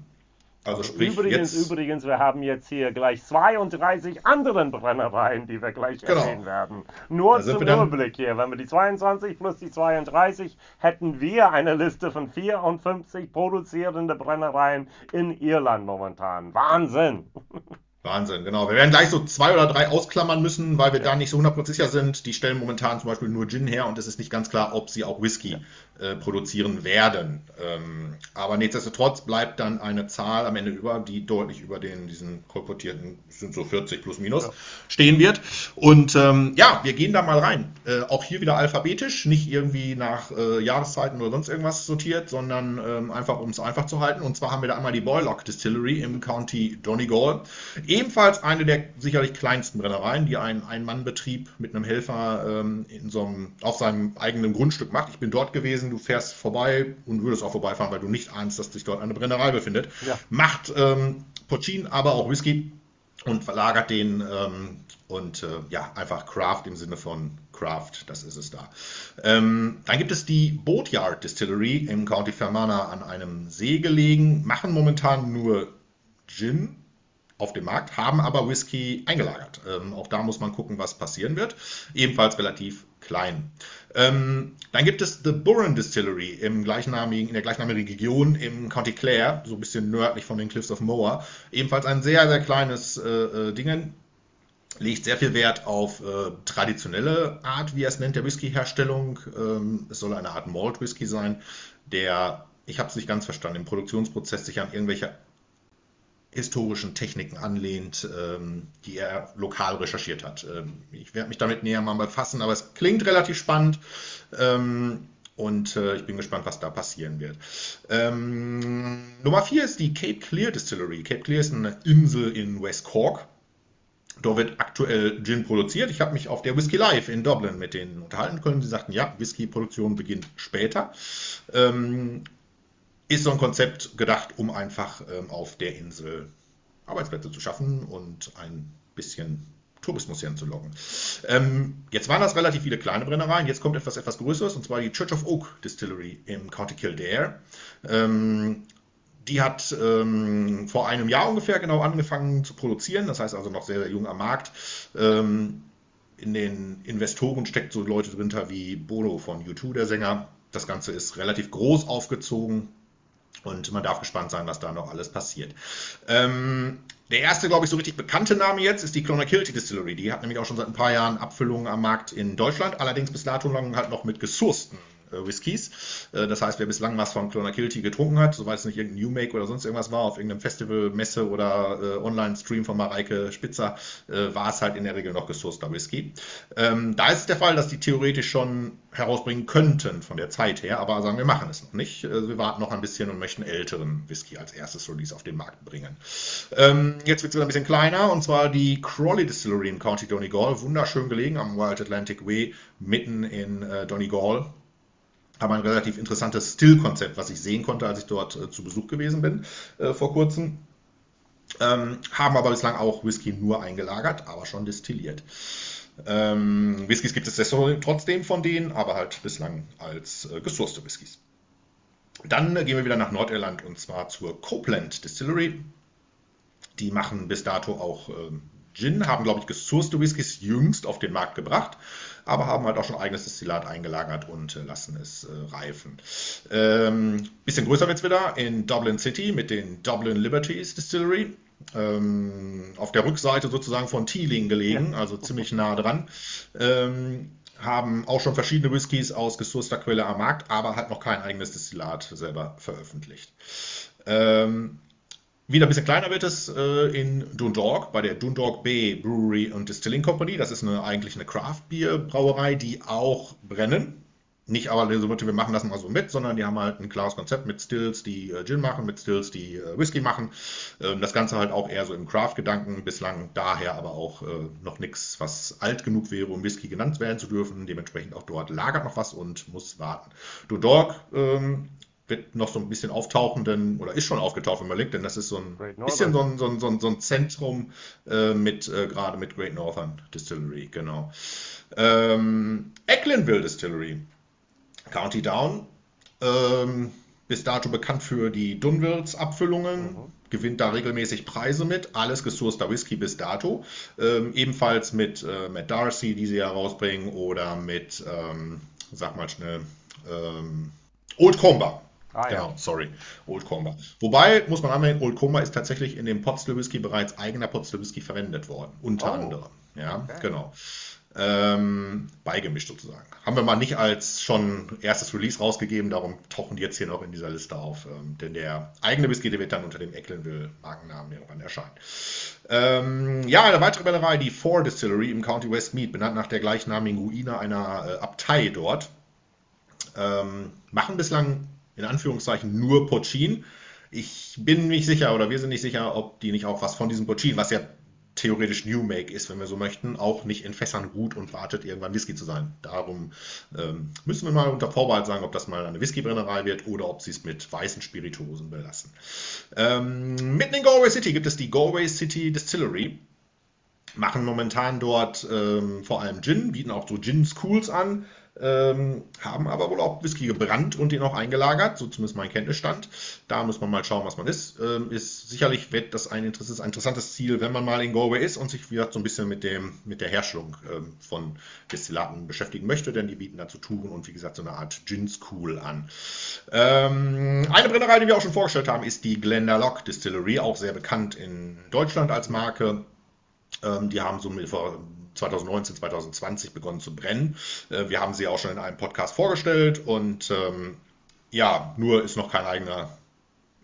Also sprich übrigens, jetzt, übrigens, wir haben jetzt hier gleich 32 anderen Brennereien, die wir gleich genau. erwähnen werden. Nur zum Überblick hier. Wenn wir die 22 plus die 32 hätten wir eine Liste von 54 produzierende Brennereien in Irland momentan. Wahnsinn! (laughs) Wahnsinn, genau. Wir werden gleich so zwei oder drei ausklammern müssen, weil wir ja. da nicht so 100% sicher sind. Die stellen momentan zum Beispiel nur Gin her und es ist nicht ganz klar, ob sie auch Whisky ja. Äh, produzieren werden. Ähm, aber nichtsdestotrotz bleibt dann eine Zahl am Ende über, die deutlich über den, diesen kolportierten, sind so 40 plus minus, ja. stehen wird. Und ähm, ja, wir gehen da mal rein. Äh, auch hier wieder alphabetisch, nicht irgendwie nach äh, Jahreszeiten oder sonst irgendwas sortiert, sondern ähm, einfach, um es einfach zu halten. Und zwar haben wir da einmal die Boylock Distillery im County Donegal Ebenfalls eine der sicherlich kleinsten Brennereien, die ein Ein-Mann-Betrieb mit einem Helfer ähm, in so einem, auf seinem eigenen Grundstück macht. Ich bin dort gewesen, du fährst vorbei und würdest auch vorbeifahren, weil du nicht ahnst, dass sich dort eine Brennerei befindet. Ja. Macht ähm, Porcin, aber auch Whisky und verlagert den ähm, und äh, ja, einfach Craft im Sinne von Craft, das ist es da. Ähm, dann gibt es die Boatyard Distillery im County Fermanagh an einem See gelegen, machen momentan nur Gin, auf dem Markt, haben aber Whisky eingelagert. Ähm, auch da muss man gucken, was passieren wird. Ebenfalls relativ klein. Ähm, dann gibt es The Burren Distillery im gleichnamigen, in der gleichnamigen Region im County Clare, so ein bisschen nördlich von den Cliffs of Moher. Ebenfalls ein sehr, sehr kleines äh, äh, Ding. Legt sehr viel Wert auf äh, traditionelle Art, wie er es nennt, der Whisky-Herstellung. Ähm, es soll eine Art Malt-Whisky sein, der, ich habe es nicht ganz verstanden, im Produktionsprozess sich an irgendwelche historischen Techniken anlehnt, ähm, die er lokal recherchiert hat. Ähm, ich werde mich damit näher mal befassen, aber es klingt relativ spannend. Ähm, und äh, ich bin gespannt, was da passieren wird. Ähm, Nummer 4 ist die Cape Clear Distillery. Cape Clear ist eine Insel in West Cork. Dort wird aktuell Gin produziert. Ich habe mich auf der Whisky Live in Dublin mit denen unterhalten können. Sie sagten, ja, Whisky-Produktion beginnt später. Ähm, ist so ein Konzept gedacht, um einfach ähm, auf der Insel Arbeitsplätze zu schaffen und ein bisschen Tourismus hinzulocken. Ähm, jetzt waren das relativ viele kleine Brennereien, jetzt kommt etwas etwas Größeres, und zwar die Church of Oak Distillery im County Kildare. Ähm, die hat ähm, vor einem Jahr ungefähr genau angefangen zu produzieren, das heißt also noch sehr, sehr jung am Markt. Ähm, in den Investoren steckt so Leute drin wie Bono von U2, der Sänger. Das Ganze ist relativ groß aufgezogen, und man darf gespannt sein, was da noch alles passiert. Ähm, der erste, glaube ich, so richtig bekannte Name jetzt ist die Clonakilty Distillery. Die hat nämlich auch schon seit ein paar Jahren Abfüllungen am Markt in Deutschland, allerdings bis dato lang halt noch mit gesourcten Whiskys. Äh, das heißt, wer bislang was von Clonakilty getrunken hat, soweit es nicht irgendein New Make oder sonst irgendwas war, auf irgendeinem Festival, Messe oder äh, Online-Stream von Mareike Spitzer, äh, war es halt in der Regel noch gesourceter Whisky. Ähm, da ist es der Fall, dass die theoretisch schon herausbringen könnten von der Zeit her, aber sagen wir machen es noch nicht. Wir warten noch ein bisschen und möchten älteren Whisky als erstes Release auf den Markt bringen. Ähm, jetzt wird es wieder ein bisschen kleiner und zwar die Crawley Distillery in County Donegal, wunderschön gelegen am Wild Atlantic Way mitten in äh, Donegal aber ein relativ interessantes Still-Konzept, was ich sehen konnte, als ich dort äh, zu Besuch gewesen bin äh, vor kurzem. Ähm, haben aber bislang auch Whisky nur eingelagert, aber schon destilliert. Ähm, Whiskys gibt es trotzdem von denen, aber halt bislang als äh, gesourcete Whiskys. Dann äh, gehen wir wieder nach Nordirland und zwar zur Copeland Distillery. Die machen bis dato auch ähm, Gin, haben, glaube ich, gesourcete Whiskys jüngst auf den Markt gebracht aber haben halt auch schon eigenes Destillat eingelagert und äh, lassen es äh, reifen. Ähm, bisschen größer wird es wieder in Dublin City mit den Dublin Liberties Distillery. Ähm, auf der Rückseite sozusagen von Teeling gelegen, ja. also ziemlich nah dran. Ähm, haben auch schon verschiedene Whiskys aus gesourceter Quelle am Markt, aber halt noch kein eigenes Destillat selber veröffentlicht. Ähm, wieder ein bisschen kleiner wird es äh, in Dundalk bei der Dundalk Bay Brewery and Distilling Company. Das ist eine, eigentlich eine Craft Beer Brauerei, die auch brennen. nicht aber so, wir machen das mal so mit, sondern die haben halt ein klares Konzept mit Stills, die äh, Gin machen, mit Stills, die äh, Whisky machen. Ähm, das Ganze halt auch eher so im Craft-Gedanken, bislang daher aber auch äh, noch nichts, was alt genug wäre, um Whisky genannt werden zu dürfen. Dementsprechend auch dort lagert noch was und muss warten. Dodorg ähm, wird noch so ein bisschen auftauchen, denn, oder ist schon aufgetaucht, wenn man linkt, denn das ist so ein bisschen so ein, so ein, so ein, so ein Zentrum äh, mit, äh, gerade mit Great Northern Distillery, genau. Ähm, Ecklinville Distillery County Down. Ähm, bis dato bekannt für die Dunwills-Abfüllungen, mhm. gewinnt da regelmäßig Preise mit, alles gesourceter Whisky bis dato. Ähm, ebenfalls mit äh, Matt Darcy, die sie herausbringen, oder mit, ähm, sag mal schnell, ähm, Old Comber. Ah, genau, ja. sorry, Old Comber. Wobei, muss man anmerken, Old Comber ist tatsächlich in dem Potstill Whisky bereits eigener Potstill Whisky verwendet worden, unter oh. anderem. Ja, okay. genau ähm, beigemischt sozusagen. Haben wir mal nicht als schon erstes Release rausgegeben, darum tauchen die jetzt hier noch in dieser Liste auf. Ähm, denn der eigene Whisky, der wird dann unter dem Ecklenville Markennamen irgendwann erscheinen. Ähm, ja, eine weitere Brennerei, die Four Distillery im County Westmead, benannt nach der gleichnamigen Ruine einer äh, Abtei dort. Ähm, machen bislang in Anführungszeichen nur Pochin. Ich bin nicht sicher oder wir sind nicht sicher, ob die nicht auch was von diesem Pochin, was ja theoretisch New Make ist, wenn wir so möchten, auch nicht in Fässern ruht und wartet, irgendwann Whisky zu sein. Darum ähm, müssen wir mal unter Vorbehalt sagen, ob das mal eine Whiskybrennerei wird oder ob sie es mit weißen Spirituosen belassen. Ähm, mitten in Galway City gibt es die Galway City Distillery. Machen momentan dort ähm, vor allem Gin, bieten auch so Gin-Schools an ähm, haben aber wohl auch Whisky gebrannt und den auch eingelagert, so zumindest mein Kenntnisstand. Da muss man mal schauen, was man ist. Ähm, ist sicherlich wird das ein interessantes, ein interessantes Ziel, wenn man mal in Galway ist und sich wieder so ein bisschen mit, dem, mit der Herstellung ähm, von Destillaten beschäftigen möchte, denn die bieten dazu Touren und wie gesagt so eine Art Gin School an. Ähm, eine Brennerei, die wir auch schon vorgestellt haben, ist die Glendalough Distillery, auch sehr bekannt in Deutschland als Marke. Ähm, die haben so vor 2019, 2020 begonnen zu brennen. Äh, wir haben sie auch schon in einem Podcast vorgestellt und ähm, ja, nur ist noch kein eigener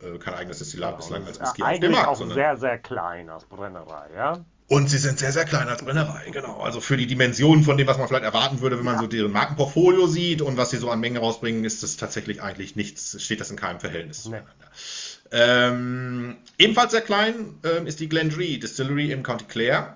äh, kein eigenes Destillat genau, bislang als Whisky auf dem Markt. auch sondern sehr, sehr klein als Brennerei, ja? Und sie sind sehr, sehr klein als Brennerei, genau. Also für die Dimensionen von dem, was man vielleicht erwarten würde, wenn man ja. so deren Markenportfolio sieht und was sie so an Menge rausbringen, ist das tatsächlich eigentlich nichts, steht das in keinem Verhältnis nee. zueinander. Ähm, ebenfalls sehr klein ähm, ist die Glendree Distillery im County Clare.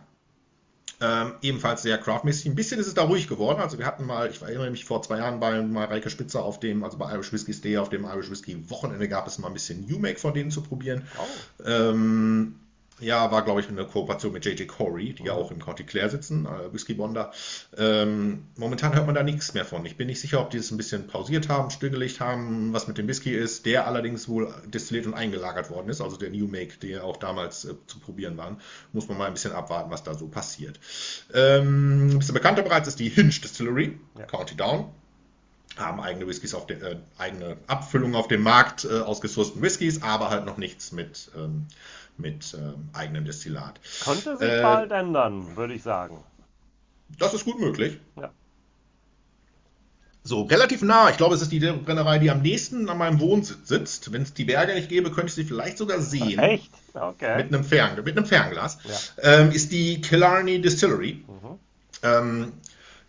Ähm, ebenfalls sehr craftmäßig. Ein bisschen ist es da ruhig geworden. Also wir hatten mal, ich erinnere mich vor zwei Jahren bei Mareike Spitzer auf dem, also bei Irish Whiskey Day, auf dem Irish Whiskey Wochenende gab es mal ein bisschen New Make von denen zu probieren. Oh. Ähm, ja, war, glaube ich, eine Kooperation mit JJ Corey, die ja mhm. auch im County Clare sitzen, äh, Whisky Bonder. Ähm, momentan hört man da nichts mehr von. Ich bin nicht sicher, ob die es ein bisschen pausiert haben, stillgelegt haben, was mit dem Whisky ist, der allerdings wohl destilliert und eingelagert worden ist, also der New Make, der auch damals äh, zu probieren waren. Muss man mal ein bisschen abwarten, was da so passiert. Ähm, ein bisschen bekannter bereits ist die Hinge Distillery, ja. County Down haben eigene Whiskys auf der, äh, eigene Abfüllungen auf dem Markt äh, aus gesourcten Whiskys, aber halt noch nichts mit ähm, mit ähm, eigenem Destillat. Könnte sich äh, bald ändern, würde ich sagen. Das ist gut möglich. Ja. So, relativ nah. Ich glaube, es ist die Brennerei, die am nächsten an meinem Wohnsitz sitzt. Wenn es die Berge nicht gäbe, könnte ich sie vielleicht sogar sehen. Echt? Okay. Mit einem, Fern, mit einem Fernglas. Ja. Ähm, ist die Killarney Distillery. Mhm. Ähm,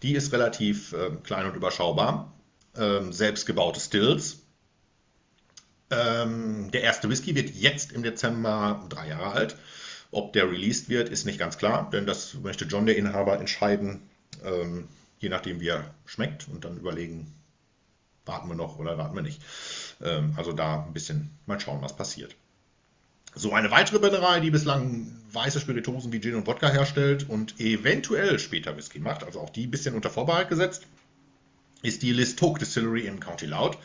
die ist relativ ähm, klein und überschaubar. Ähm, selbstgebaute Stills. Ähm, der erste Whisky wird jetzt im Dezember drei Jahre alt. Ob der released wird, ist nicht ganz klar, denn das möchte John, der Inhaber, entscheiden, ähm, je nachdem, wie er schmeckt und dann überlegen, warten wir noch oder warten wir nicht. Ähm, also da ein bisschen mal schauen, was passiert. So eine weitere Brennerei, die bislang weiße Spirituosen wie Gin und Wodka herstellt und eventuell später Whisky macht, also auch die ein bisschen unter Vorbehalt gesetzt, ist die Listoke Distillery im County Loud.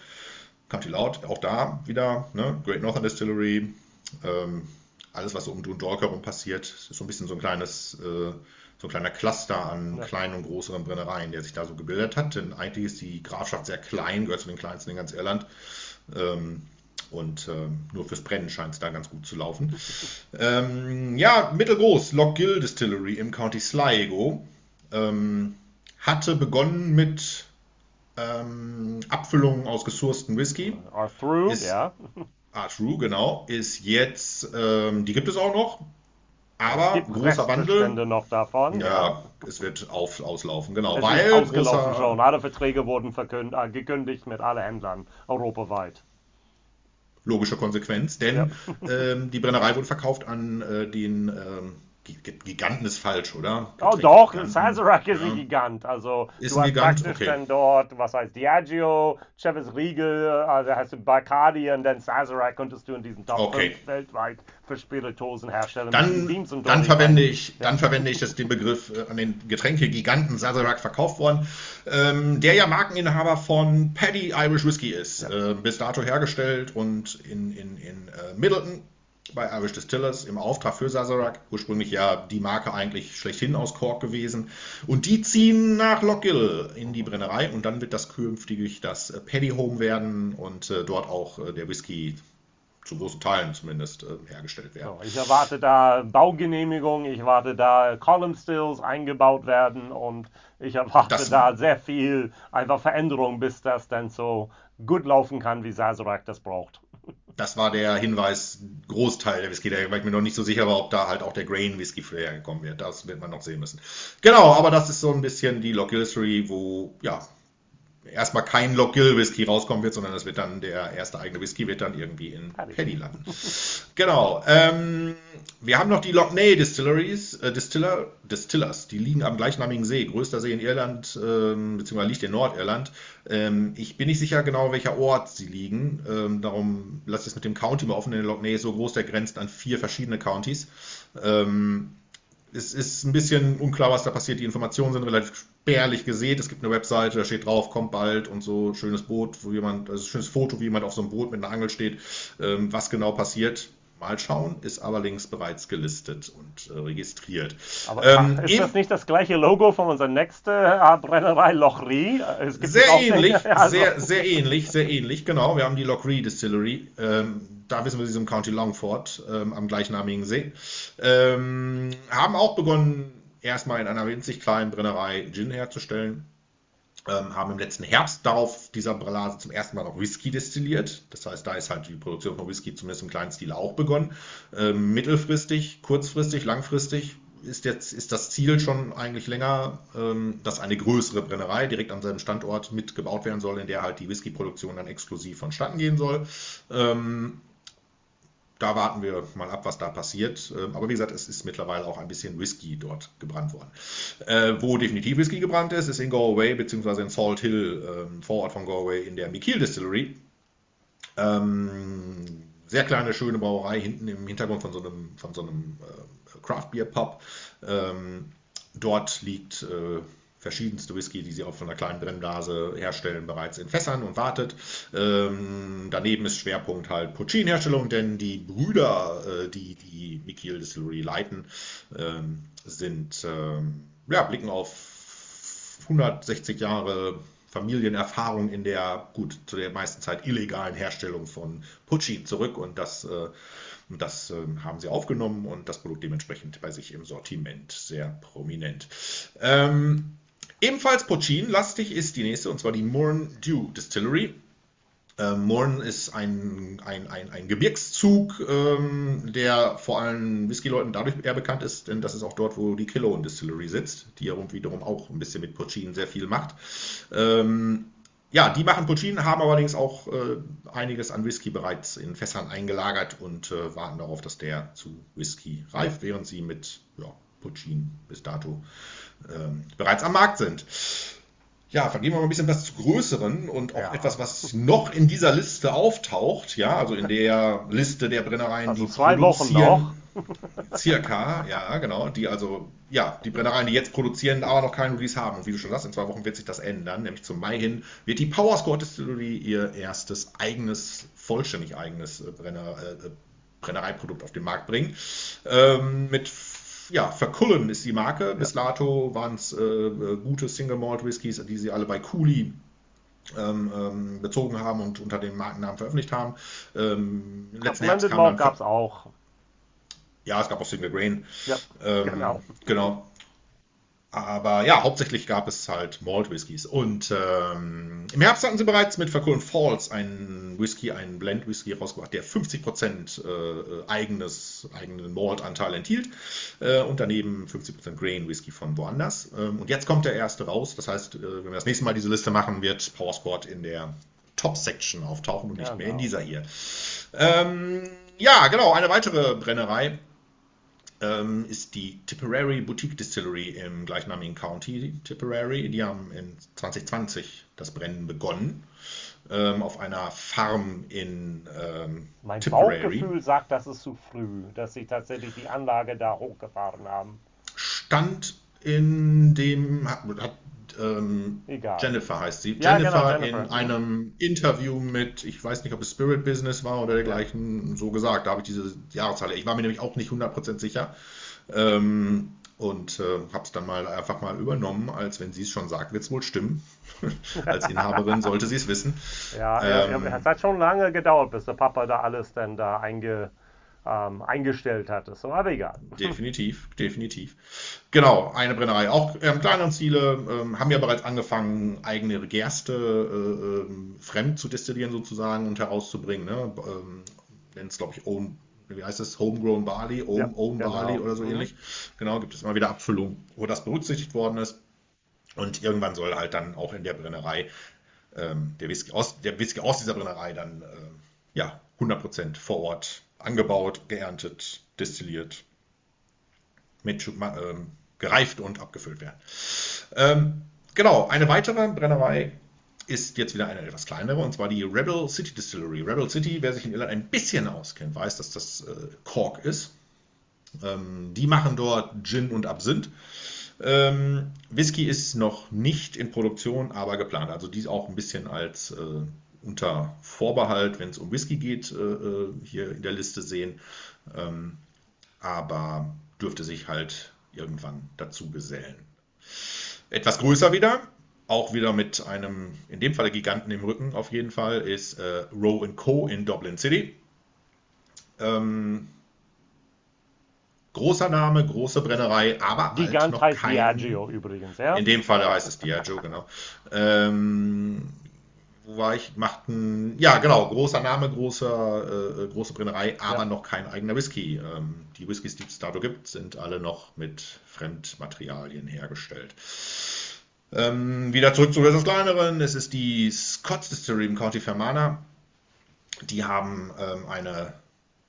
County Loud, auch da wieder, ne? Great Northern Distillery, ähm, alles, was so um Dundalk herum passiert, ist so ein bisschen so ein kleines, äh, so ein kleiner Cluster an ja. kleinen und größeren Brennereien, der sich da so gebildet hat. Denn eigentlich ist die Grafschaft sehr klein, gehört zu den kleinsten in ganz Irland. Ähm, und äh, nur fürs Brennen scheint es da ganz gut zu laufen. (laughs) ähm, ja, mittelgroß, Loch Gill Distillery im County Sligo. Ähm, hatte begonnen mit ähm, Abfüllungen aus gesourcten Whisky. Are through, ja. Are through, genau. Ist jetzt, ähm, die gibt es auch noch. Aber großer Wandel. Noch davon. Ja, es wird auf, auslaufen, genau. Es weil ist ausgelaufen großer, schon. Alle Verträge wurden verkünd, äh, gekündigt mit allen Händlern europaweit. logische Konsequenz, denn Ja. ähm, die Brennerei wurde verkauft an äh, den ähm, Giganten ist falsch, oder? Oh doch, Giganten. Sazerac ist Ja. ein Gigant. Also Ist du ein hast Gigant, praktisch okay. dann dort, was heißt Diageo, Chavez Riegel, also du Bacardi und dann Sazerac könntest du in diesen Top Okay. 5 weltweit für Spirituosen herstellen. Dann, und dann verwende ich, dann verwende ich das, den Begriff äh, an den Getränkegiganten Sazerac verkauft worden, ähm, der ja Markeninhaber von Paddy Irish Whiskey ist, äh, bis dato hergestellt und in, in, in äh, Middleton bei Irish Distillers im Auftrag für Sazerac, ursprünglich ja die Marke eigentlich schlechthin aus Cork gewesen. Und die ziehen nach Lockgill in die Brennerei und dann wird das künftig das äh, Paddy Home werden und äh, dort auch äh, der Whisky zu großen Teilen zumindest äh, hergestellt werden. So, ich erwarte da Baugenehmigung, ich erwarte da Column Stills eingebaut werden und ich erwarte Das- da sehr viel einfach Veränderung, bis das dann so gut laufen kann, wie Sazerac das braucht. Das war der Hinweis, Großteil der Whisky, weil ich mir noch nicht so sicher war, ob da halt auch der Grain Whisky für hergekommen wird. Das wird man noch sehen müssen. Genau, aber das ist so ein bisschen die Lockgill History, wo ja erstmal kein Lockgill Whisky rauskommen wird, sondern es wird dann der erste eigene Whisky wird dann irgendwie in Paddy landen. genau. Ähm, wir haben noch die Lockney Distilleries, äh, Distiller, Distillers, die liegen am gleichnamigen See, größter See in Irland, ähm, beziehungsweise liegt in Nordirland. Ähm, ich bin nicht sicher genau, welcher Ort sie liegen. Ähm, darum lasse ich es mit dem County mal offen, denn Lockney ist so groß, der grenzt an vier verschiedene Counties. Ähm, es ist ein bisschen unklar, was da passiert. Die Informationen sind relativ spärlich gesät. Es gibt eine Webseite, da steht drauf, kommt bald und so schönes Boot, wo jemand, also schönes Foto, wie jemand auf so einem Boot mit einer Angel steht. Ähm, was genau passiert, mal schauen, ist aber links bereits gelistet und äh, registriert. Aber Ähm, ach, ist eben- das nicht das gleiche Logo von unserer nächsten äh, Brennerei? Es gibt Sehr ähnlich, (laughs) Also- sehr, sehr ähnlich, sehr ähnlich, genau. Wir haben die Lockree Distillery. Ähm, da wissen wir, sie sind im County Longford ähm, am gleichnamigen See. Ähm, haben auch begonnen, erstmal in einer winzig kleinen Brennerei Gin herzustellen. Ähm, haben im letzten Herbst darauf dieser Brillase zum ersten Mal noch Whisky destilliert. Das heißt, da ist halt die Produktion von Whisky zumindest im kleinen Stil auch begonnen. Ähm, mittelfristig, kurzfristig, langfristig ist, jetzt, ist das Ziel schon eigentlich länger, ähm, dass eine größere Brennerei direkt an seinem Standort mitgebaut werden soll, in der halt die Whiskyproduktion dann exklusiv vonstatten gehen soll. Da warten wir mal ab, was da passiert. Ähm, Aber wie gesagt, es ist mittlerweile auch ein bisschen Whisky dort gebrannt worden. Äh, wo definitiv Whisky gebrannt ist, ist in Galway, beziehungsweise in Salt Hill, ähm, Vorort von Galway, in der Mikil Distillery. Ähm, sehr kleine, schöne Brauerei, hinten im Hintergrund von so einem, von so einem äh, Craft Beer Pub. Ähm, dort liegt äh, verschiedenste Whisky, die sie auch von einer kleinen Brennblase herstellen, bereits in Fässern und wartet. Ähm, daneben ist Schwerpunkt halt Puccin-Herstellung, denn die Brüder, äh, die die Mikil Distillery leiten, ähm, sind, ähm, ja, blicken auf 160 Jahre Familienerfahrung in der, gut, zu der meisten Zeit illegalen Herstellung von Puccin zurück und das, äh, das äh, haben sie aufgenommen und das Produkt dementsprechend bei sich im Sortiment sehr prominent. Ähm, ebenfalls Puccin-lastig ist die nächste und zwar die Mourne Dew Distillery. Ähm, Mourne ist ein, ein, ein, ein Gebirgszug, ähm, der vor allem Whisky-Leuten dadurch eher bekannt ist, denn das ist auch dort, wo die Killoan Distillery sitzt, die ja wiederum auch ein bisschen mit Puccin sehr viel macht. Ähm, ja, die machen Puccin, haben allerdings auch äh, einiges an Whisky bereits in Fässern eingelagert und äh, warten darauf, dass der zu Whisky reift, während sie mit ja, Puccin bis dato ähm, bereits am Markt sind. Ja, vergehen wir mal ein bisschen was zu größeren und auch Ja. etwas, was noch in dieser Liste auftaucht. Ja, also in der Liste der Brennereien, Also die zwei Wochen produzieren. Circa, ja, genau. Die also, ja, die Brennereien, die jetzt produzieren, aber noch keinen Release haben. Und wie du schon sagst, in zwei Wochen wird sich das ändern. Nämlich zum Mai hin wird die Powerscore Distillery ihr erstes eigenes, vollständig eigenes äh, Brenner, äh, Brennereiprodukt auf den Markt bringen. Ähm, mit ja, Verkullen ist die Marke. Bis dato waren es äh, äh, gute Single Malt Whiskys, die sie alle bei Cooley ähm, ähm, bezogen haben und unter dem Markennamen veröffentlicht haben. Ähm, letzten Herbst Malt gab es auch. ja, es gab auch Single Grain. Ja, Ähm, genau. genau. Aber ja, hauptsächlich gab es halt Malt Whiskys. Und ähm, im Herbst hatten sie bereits mit Verkulen Falls einen Whisky, einen Blend Whisky rausgebracht, der 50% äh, eigenes, eigenen Malt-Anteil enthielt äh, und daneben 50% Grain Whisky von woanders. Ähm, und jetzt kommt der erste raus. Das heißt, äh, wenn wir das nächste Mal diese Liste machen, wird Power Squad in der Top-Section auftauchen und nicht ja, mehr in dieser hier. Ähm, ja, genau, eine weitere Brennerei ähm, ist die Tipperary Boutique Distillery im gleichnamigen County Tipperary. Die haben in 2020 das Brennen begonnen. Ähm, auf einer Farm in ähm, mein Tipperary. Bauchgefühl sagt, das ist zu früh, dass sie tatsächlich die Anlage da hochgefahren haben. Stand in dem, hat, hat ähm, Jennifer heißt sie. Ja, Jennifer, genau, Jennifer, in einem Interview mit, ich weiß nicht, ob es Spirit Business war oder dergleichen, so gesagt. Da habe ich diese Jahreszahl. Ich war mir nämlich auch nicht 100% sicher. Ähm, und äh, habe es dann mal einfach mal übernommen, als wenn sie es schon sagt, wird es wohl stimmen. (laughs) als Inhaberin sollte sie es wissen. Ja, ähm, es hat schon lange gedauert, bis der Papa da alles dann da einge, ähm, eingestellt hatte. So, aber egal. (laughs) Definitiv, definitiv. Genau, eine Brennerei. Auch ähm, kleineren Ziele ähm, haben ja bereits angefangen, eigene Gerste äh, ähm, fremd zu destillieren sozusagen und herauszubringen. Ne? Ähm, Nennt es, glaube ich, Own, wie heißt es, Homegrown Barley, Own, ja, Own genau. Barley oder so mhm. ähnlich. Genau, gibt es immer wieder Abfüllungen, wo das berücksichtigt worden ist. Und irgendwann soll halt dann auch in der Brennerei ähm, der, Whisky aus, der Whisky aus dieser Brennerei dann äh, ja, 100% vor Ort angebaut, geerntet, destilliert, mit, ähm, gereift und abgefüllt werden. Ähm, genau, eine weitere Brennerei ist jetzt wieder eine etwas kleinere, und zwar die Rebel City Distillery. Rebel City, wer sich in Irland ein bisschen auskennt, weiß, dass das äh, Cork ist. Ähm, die machen dort Gin und Absinth. Ähm, Whisky ist noch nicht in Produktion, aber geplant. Also die ist auch ein bisschen als äh, unter Vorbehalt, wenn es um Whisky geht, äh, äh, hier in der Liste sehen. Ähm, aber dürfte sich halt irgendwann dazu gesellen. Etwas größer wieder, auch wieder mit einem, in dem Fall Giganten im Rücken auf jeden Fall, ist äh, Row Co. in Dublin City. Ähm, großer Name, große Brennerei, aber Gigant halt noch heißt kein, Diageo übrigens, ja? In dem Fall heißt es Diageo, genau. Ähm, wo war ich? Machten, ja genau, großer Name, großer, äh, große Brennerei, aber ja. noch kein eigener Whisky. Ähm, die Whiskys, die es dato gibt, sind alle noch mit Fremdmaterialien hergestellt. Ähm, wieder zurück zu etwas kleineren. Es ist die Scott's Distillery im County Fermanagh. Die haben ähm, eine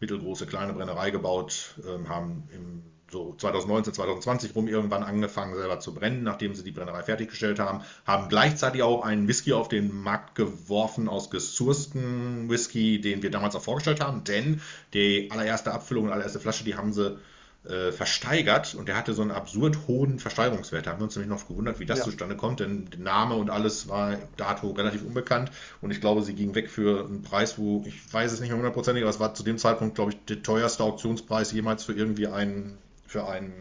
mittelgroße kleine Brennerei gebaut, ähm, haben im so 2019, 2020 rum irgendwann angefangen selber zu brennen, nachdem sie die Brennerei fertiggestellt haben, haben gleichzeitig auch einen Whisky auf den Markt geworfen aus gesourcten Whisky, den wir damals auch vorgestellt haben, denn die allererste Abfüllung und allererste Flasche, die haben sie äh, versteigert und der hatte so einen absurd hohen Versteigerungswert. Da haben wir uns nämlich noch gewundert, wie das ja. zustande kommt, denn der Name und alles war dato relativ unbekannt und ich glaube, sie ging weg für einen Preis, wo ich weiß es nicht mehr hundertprozentig, aber es war zu dem Zeitpunkt, glaube ich, der teuerste Auktionspreis jemals für irgendwie einen für einen,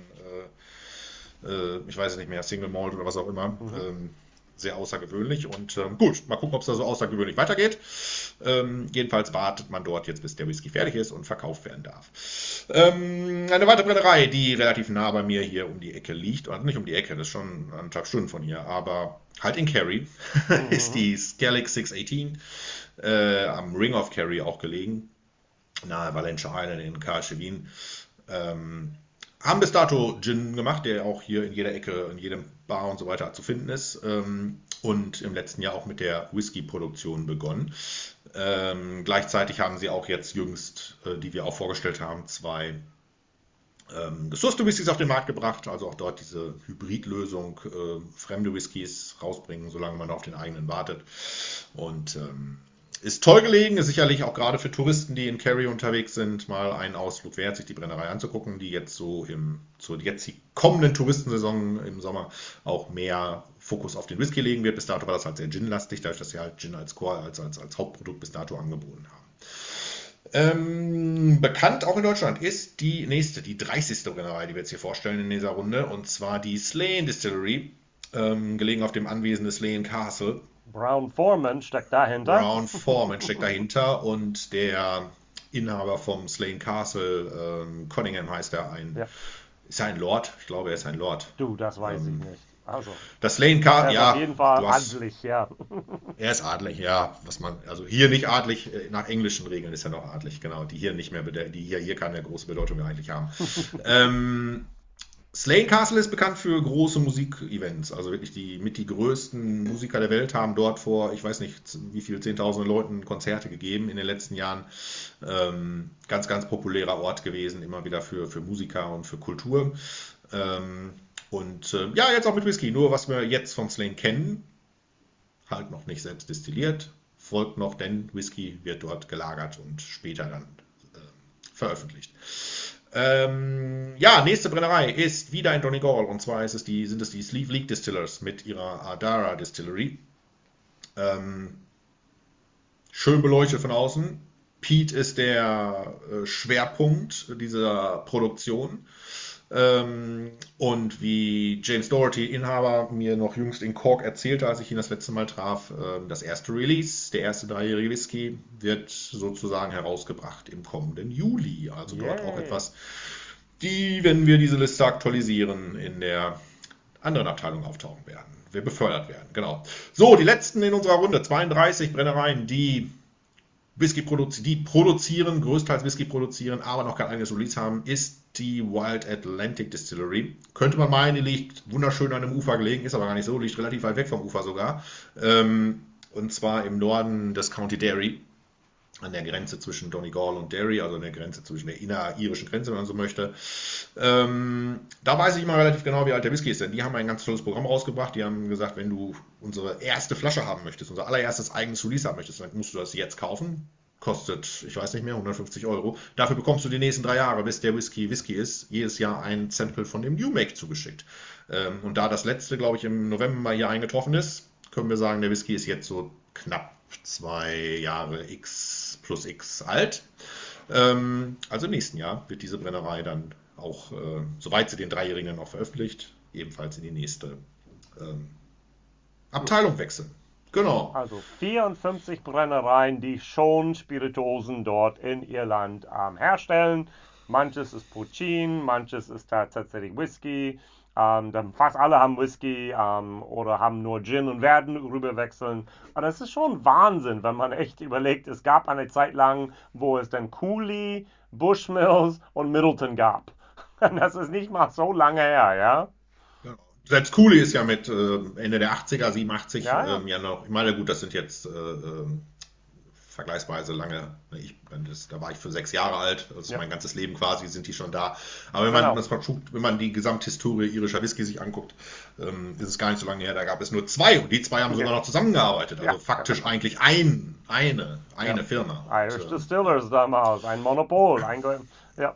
äh, äh, ich weiß es nicht mehr, Single Malt oder was auch immer. Mhm. Ähm, sehr außergewöhnlich. Und ähm, gut, mal gucken, ob es da so außergewöhnlich weitergeht. Ähm, jedenfalls wartet man dort jetzt, bis der Whisky fertig ist und verkauft werden darf. Ähm, eine weitere Brennerei, die relativ nah bei mir hier um die Ecke liegt, also nicht um die Ecke, das ist schon anderthalb Stunden von hier, aber halt in Kerry, (laughs) mhm. ist die Skellig 618 äh, am Ring of Kerry auch gelegen, nahe Valencia Island in Karlsruhe. Ähm, haben bis dato Gin gemacht, der auch hier in jeder Ecke, in jedem Bar und so weiter zu finden ist. Ähm, und im letzten Jahr auch mit der Whisky-Produktion begonnen. Ähm, gleichzeitig haben sie auch jetzt jüngst, äh, die wir auch vorgestellt haben, zwei ähm, gesourcete Whiskys auf den Markt gebracht. Also auch dort diese Hybridlösung, äh, fremde Whiskys rausbringen, solange man auf den eigenen wartet. Und ähm, ist toll gelegen, ist sicherlich auch gerade für Touristen, die in Kerry unterwegs sind, mal ein Ausflug wert, sich die Brennerei anzugucken, die jetzt so im, zur jetzt kommenden Touristensaison im Sommer auch mehr Fokus auf den Whisky legen wird. Bis dato war das halt sehr Gin-lastig, dadurch, dass sie halt Gin als Core, als, als, als Hauptprodukt bis dato angeboten haben. Ähm, bekannt auch in Deutschland ist die nächste, die 30. Brennerei, die wir jetzt hier vorstellen in dieser Runde, und zwar die Slane Distillery, ähm, gelegen auf dem Anwesen des Slane Castle Brown Foreman steckt dahinter. Brown Foreman steckt dahinter und der Inhaber vom Slane Castle, ähm, Cunningham heißt er, ein ja. Ist er ein Lord? Ich glaube, er ist ein Lord. Du, das weiß Ähm, ich nicht. Also, Das Slane er Castle, ist ja. auf jeden Fall hast- adlig, ja. (laughs) Er ist adlig, ja. Was man, also hier nicht adlig, äh, nach englischen Regeln ist er noch adlig, genau. Die hier nicht mehr, die hier, hier keine große Bedeutung mehr eigentlich haben. (laughs) ähm, Slane Castle ist bekannt für große Musikevents. Also wirklich die mit die größten Musiker der Welt haben dort vor, ich weiß nicht, wie viel, zehntausende Leuten Konzerte gegeben in den letzten Jahren. Ähm, ganz, ganz populärer Ort gewesen, immer wieder für, für Musiker und für Kultur. Ähm, und äh, ja, jetzt auch mit Whisky. Nur was wir jetzt von Slane kennen, halt noch nicht selbst destilliert, folgt noch, denn Whisky wird dort gelagert und später dann äh, veröffentlicht. Ähm, ja, nächste Brennerei ist wieder in Donegal und zwar es die, sind es die Sleeve League Distillers mit ihrer Adara Distillery. Ähm, schön beleuchtet von außen. Pete ist der äh, Schwerpunkt dieser Produktion. Ähm, und wie James Doherty, Inhaber, mir noch jüngst in Cork erzählte, als ich ihn das letzte Mal traf, ähm, das erste Release, der erste dreijährige Whisky, wird sozusagen herausgebracht im kommenden Juli. Also dort Yay. auch etwas, die, wenn wir diese Liste aktualisieren, in der anderen Abteilung auftauchen werden. Wir befördert werden, genau. So, die letzten in unserer Runde, 32 Brennereien, die Whisky produzieren, die produzieren, größtenteils Whisky produzieren, aber noch kein eigenes Release haben, ist die Wild Atlantic Distillery. Könnte man meinen, die liegt wunderschön an dem Ufer gelegen, ist aber gar nicht so, liegt relativ weit weg vom Ufer sogar. Ähm, und zwar im Norden des County Derry, an der Grenze zwischen Donegal und Derry, also an der Grenze zwischen der inneririschen Grenze, wenn man so möchte. Ähm, da weiß ich immer relativ genau, wie alt der Whisky ist, denn die haben ein ganz tolles Programm rausgebracht. Die haben gesagt, wenn du unsere erste Flasche haben möchtest, unser allererstes eigenes Release haben möchtest, dann musst du das jetzt kaufen. Kostet, ich weiß nicht mehr, 150 Euro. Dafür bekommst du die nächsten drei Jahre, bis der Whisky Whisky ist, jedes Jahr ein Sample von dem New Make zugeschickt. Ähm, und da das letzte, glaube ich, im November hier eingetroffen ist, können wir sagen, der Whisky ist jetzt so knapp zwei Jahre X plus X alt. Ähm, also im nächsten Jahr wird diese Brennerei dann auch, äh, soweit sie den Dreijährigen dann auch veröffentlicht, ebenfalls in die nächste ähm, Abteilung wechseln. Genau. Also 54 Brennereien, die schon Spirituosen dort in Irland ähm, herstellen. Manches ist Puccin, manches ist ta- tatsächlich Whisky. Ähm, dann fast alle haben Whisky ähm, oder haben nur Gin und werden rüberwechseln. Aber das ist schon Wahnsinn, wenn man echt überlegt, es gab eine Zeit lang, wo es dann Cooley, Bushmills und Middleton gab. (laughs) Das ist nicht mal so lange her, ja? Genau. Selbst Cooley ist ja mit äh, Ende der 80er, 87, Ja, ja. Ähm, ja noch, ich meine, gut, das sind jetzt äh, ähm, vergleichsweise lange, ne, ich, das, da war ich für sechs Jahre alt, also Ja. mein ganzes Leben quasi sind die schon da. Aber wenn man, Genau. wenn man die Gesamthistorie irischer Whisky sich anguckt, ähm, ist es gar nicht so lange her, da gab es nur zwei und die zwei haben sogar noch zusammengearbeitet. Also faktisch eigentlich ein, eine, eine. Firma. Irish Und, Distillers damals, ein Monopol. Ein, ja.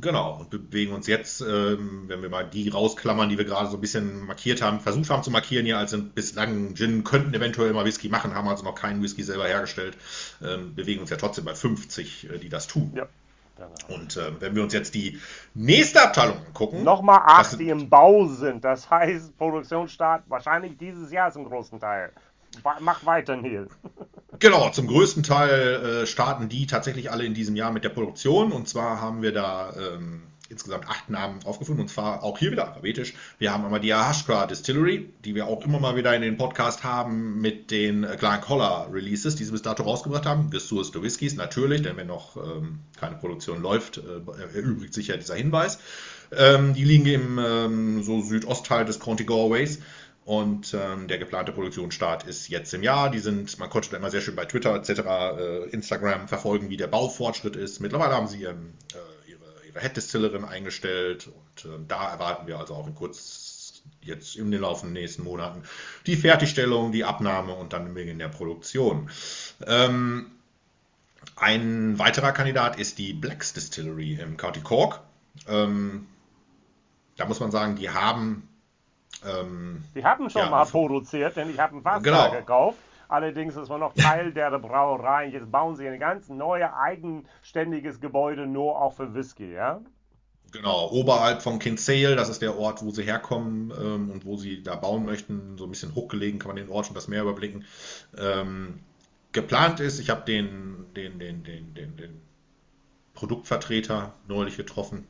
Genau, und bewegen uns jetzt, ähm, wenn wir mal die rausklammern, die wir gerade so ein bisschen markiert haben, versucht haben zu markieren hier, als sind bislang Gin, könnten eventuell mal Whisky machen, haben also noch keinen Whisky selber hergestellt, ähm, bewegen uns ja trotzdem bei 50, äh, die das tun. ja. Genau. Und ähm, wenn wir uns jetzt die nächste Abteilung angucken, Nochmal acht, die im Bau sind. Das heißt, Produktionsstart wahrscheinlich dieses Jahr zum großen Teil. Mach weiter, Neil. Genau, zum größten Teil äh, starten die tatsächlich alle in diesem Jahr mit der Produktion. Und zwar haben wir da ähm, insgesamt acht Namen aufgefunden. Und zwar auch hier wieder alphabetisch. Wir haben einmal die Ahashka Distillery, die wir auch immer mal wieder in den Podcast haben mit den Glen Collar Releases, die sie bis dato rausgebracht haben. Gesourced Whiskys natürlich, denn wenn noch ähm, keine Produktion läuft, äh, erübrigt sich ja dieser Hinweis. Ähm, die liegen im ähm, so Südostteil des County Galways. Und ähm, der geplante Produktionsstart ist jetzt im Jahr. Die sind, man konnte da immer sehr schön bei Twitter etc., äh, Instagram verfolgen, wie der Baufortschritt ist. Mittlerweile haben sie ihren, äh, ihre, ihre Head Distillerin eingestellt und äh, da erwarten wir also auch in kurz jetzt in den laufenden nächsten Monaten die Fertigstellung, die Abnahme und dann den Beginn der Produktion. Ähm, ein weiterer Kandidat ist die Blacks Distillery im County Cork. Ähm, da muss man sagen, die haben ähm, Die haben schon Ja, mal produziert, denn ich habe einen Fass Genau. gekauft. Allerdings ist man noch Teil der Brauerei. Jetzt bauen sie ein ganz neues, eigenständiges Gebäude nur auch für Whisky, ja? Genau, oberhalb von Kinsale, das ist der Ort, wo sie herkommen ähm, und wo sie da bauen möchten. So ein bisschen hochgelegen kann man den Ort und das Meer überblicken. Ähm, geplant ist, ich habe den, den, den, den, den, den Produktvertreter neulich getroffen.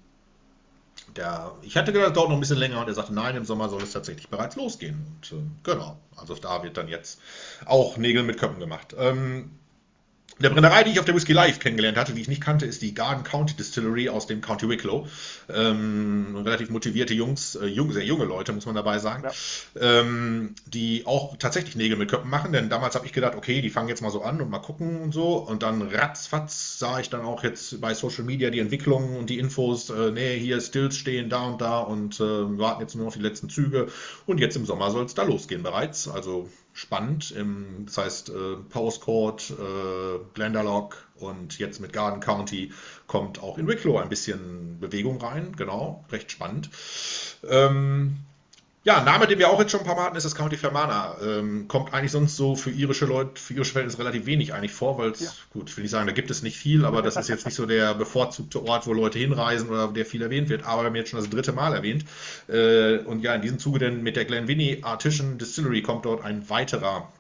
Der, ich hatte gedacht, es dauert noch ein bisschen länger und er sagte, nein, im Sommer soll es tatsächlich bereits losgehen. Und äh, genau, also da wird dann jetzt auch Nägel mit Köppen gemacht. Ähm, der Brennerei, die ich auf der Whisky Live kennengelernt hatte, die ich nicht kannte, ist die Garden County Distillery aus dem County Wicklow. Ähm, relativ motivierte Jungs, äh, jung, sehr junge Leute, muss man dabei sagen, ja. ähm, die auch tatsächlich Nägel mit Köpfen machen. Denn damals habe ich gedacht, okay, die fangen jetzt mal so an und mal gucken und so. Und dann ratzfatz sah ich dann auch jetzt bei Social Media die Entwicklungen und die Infos, äh, nee, hier Stills stehen da und da und äh, warten jetzt nur auf die letzten Züge. Und jetzt im Sommer soll es da losgehen bereits. Also spannend. Im, das heißt, äh, Postcourt, äh, Glendalough und jetzt mit Garden County kommt auch in Wicklow ein bisschen Bewegung rein. Genau, recht spannend. Ähm, ja, ein Name, den wir auch jetzt schon ein paar Mal hatten, ist das County Fermanagh. Ähm, kommt eigentlich sonst so für irische Leute, für irische Verhältnisse relativ wenig eigentlich vor, weil es, ja. gut, ich will nicht sagen, da gibt es nicht viel, aber das ist jetzt nicht so der bevorzugte Ort, wo Leute hinreisen oder der viel erwähnt wird. Aber wir haben jetzt schon das dritte Mal erwähnt. Äh, und ja, in diesem Zuge denn mit der Glenvinnie Artisan Distillery kommt dort ein weiterer,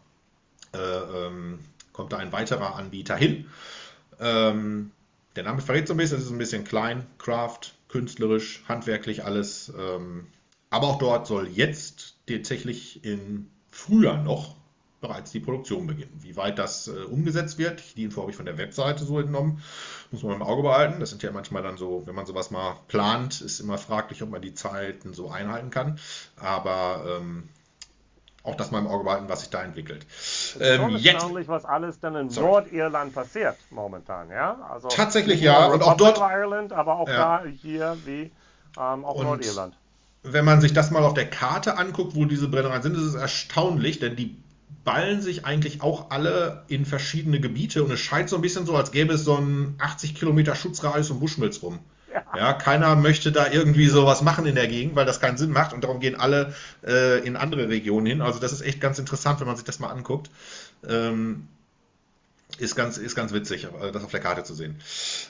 äh, ähm, kommt da ein weiterer Anbieter hin. Ähm, der Name verrät so ein bisschen, es ist ein bisschen klein, Craft, künstlerisch, handwerklich alles. Ähm, aber auch dort soll jetzt tatsächlich im Frühjahr noch bereits die Produktion beginnen. Wie weit das äh, umgesetzt wird, die Info habe ich von der Webseite so entnommen, muss man im Auge behalten. Das sind ja manchmal dann so, wenn man sowas mal plant, ist immer fraglich, ob man die Zeiten so einhalten kann. Aber ähm, auch das mal im Auge behalten, was sich da entwickelt. Es ist ähm, schon erstaunlich, was alles dann in Sorry. Nordirland passiert momentan, ja? Also Tatsächlich ja, und auch dort. Ireland, aber auch ja. da hier wie ähm, auch Nordirland wenn man sich das mal auf der Karte anguckt, wo diese Brennereien sind, ist es erstaunlich, denn die ballen sich eigentlich auch alle in verschiedene Gebiete und es scheint so ein bisschen so, als gäbe es so einen 80 Kilometer Schutzradius um Buschmilz rum. Ja. ja. keiner möchte da irgendwie sowas machen in der Gegend, weil das keinen Sinn macht und darum gehen alle äh, in andere Regionen hin. Also das ist echt ganz interessant, wenn man sich das mal anguckt. Ähm, ist ganz, ist ganz witzig, das auf der Karte zu sehen.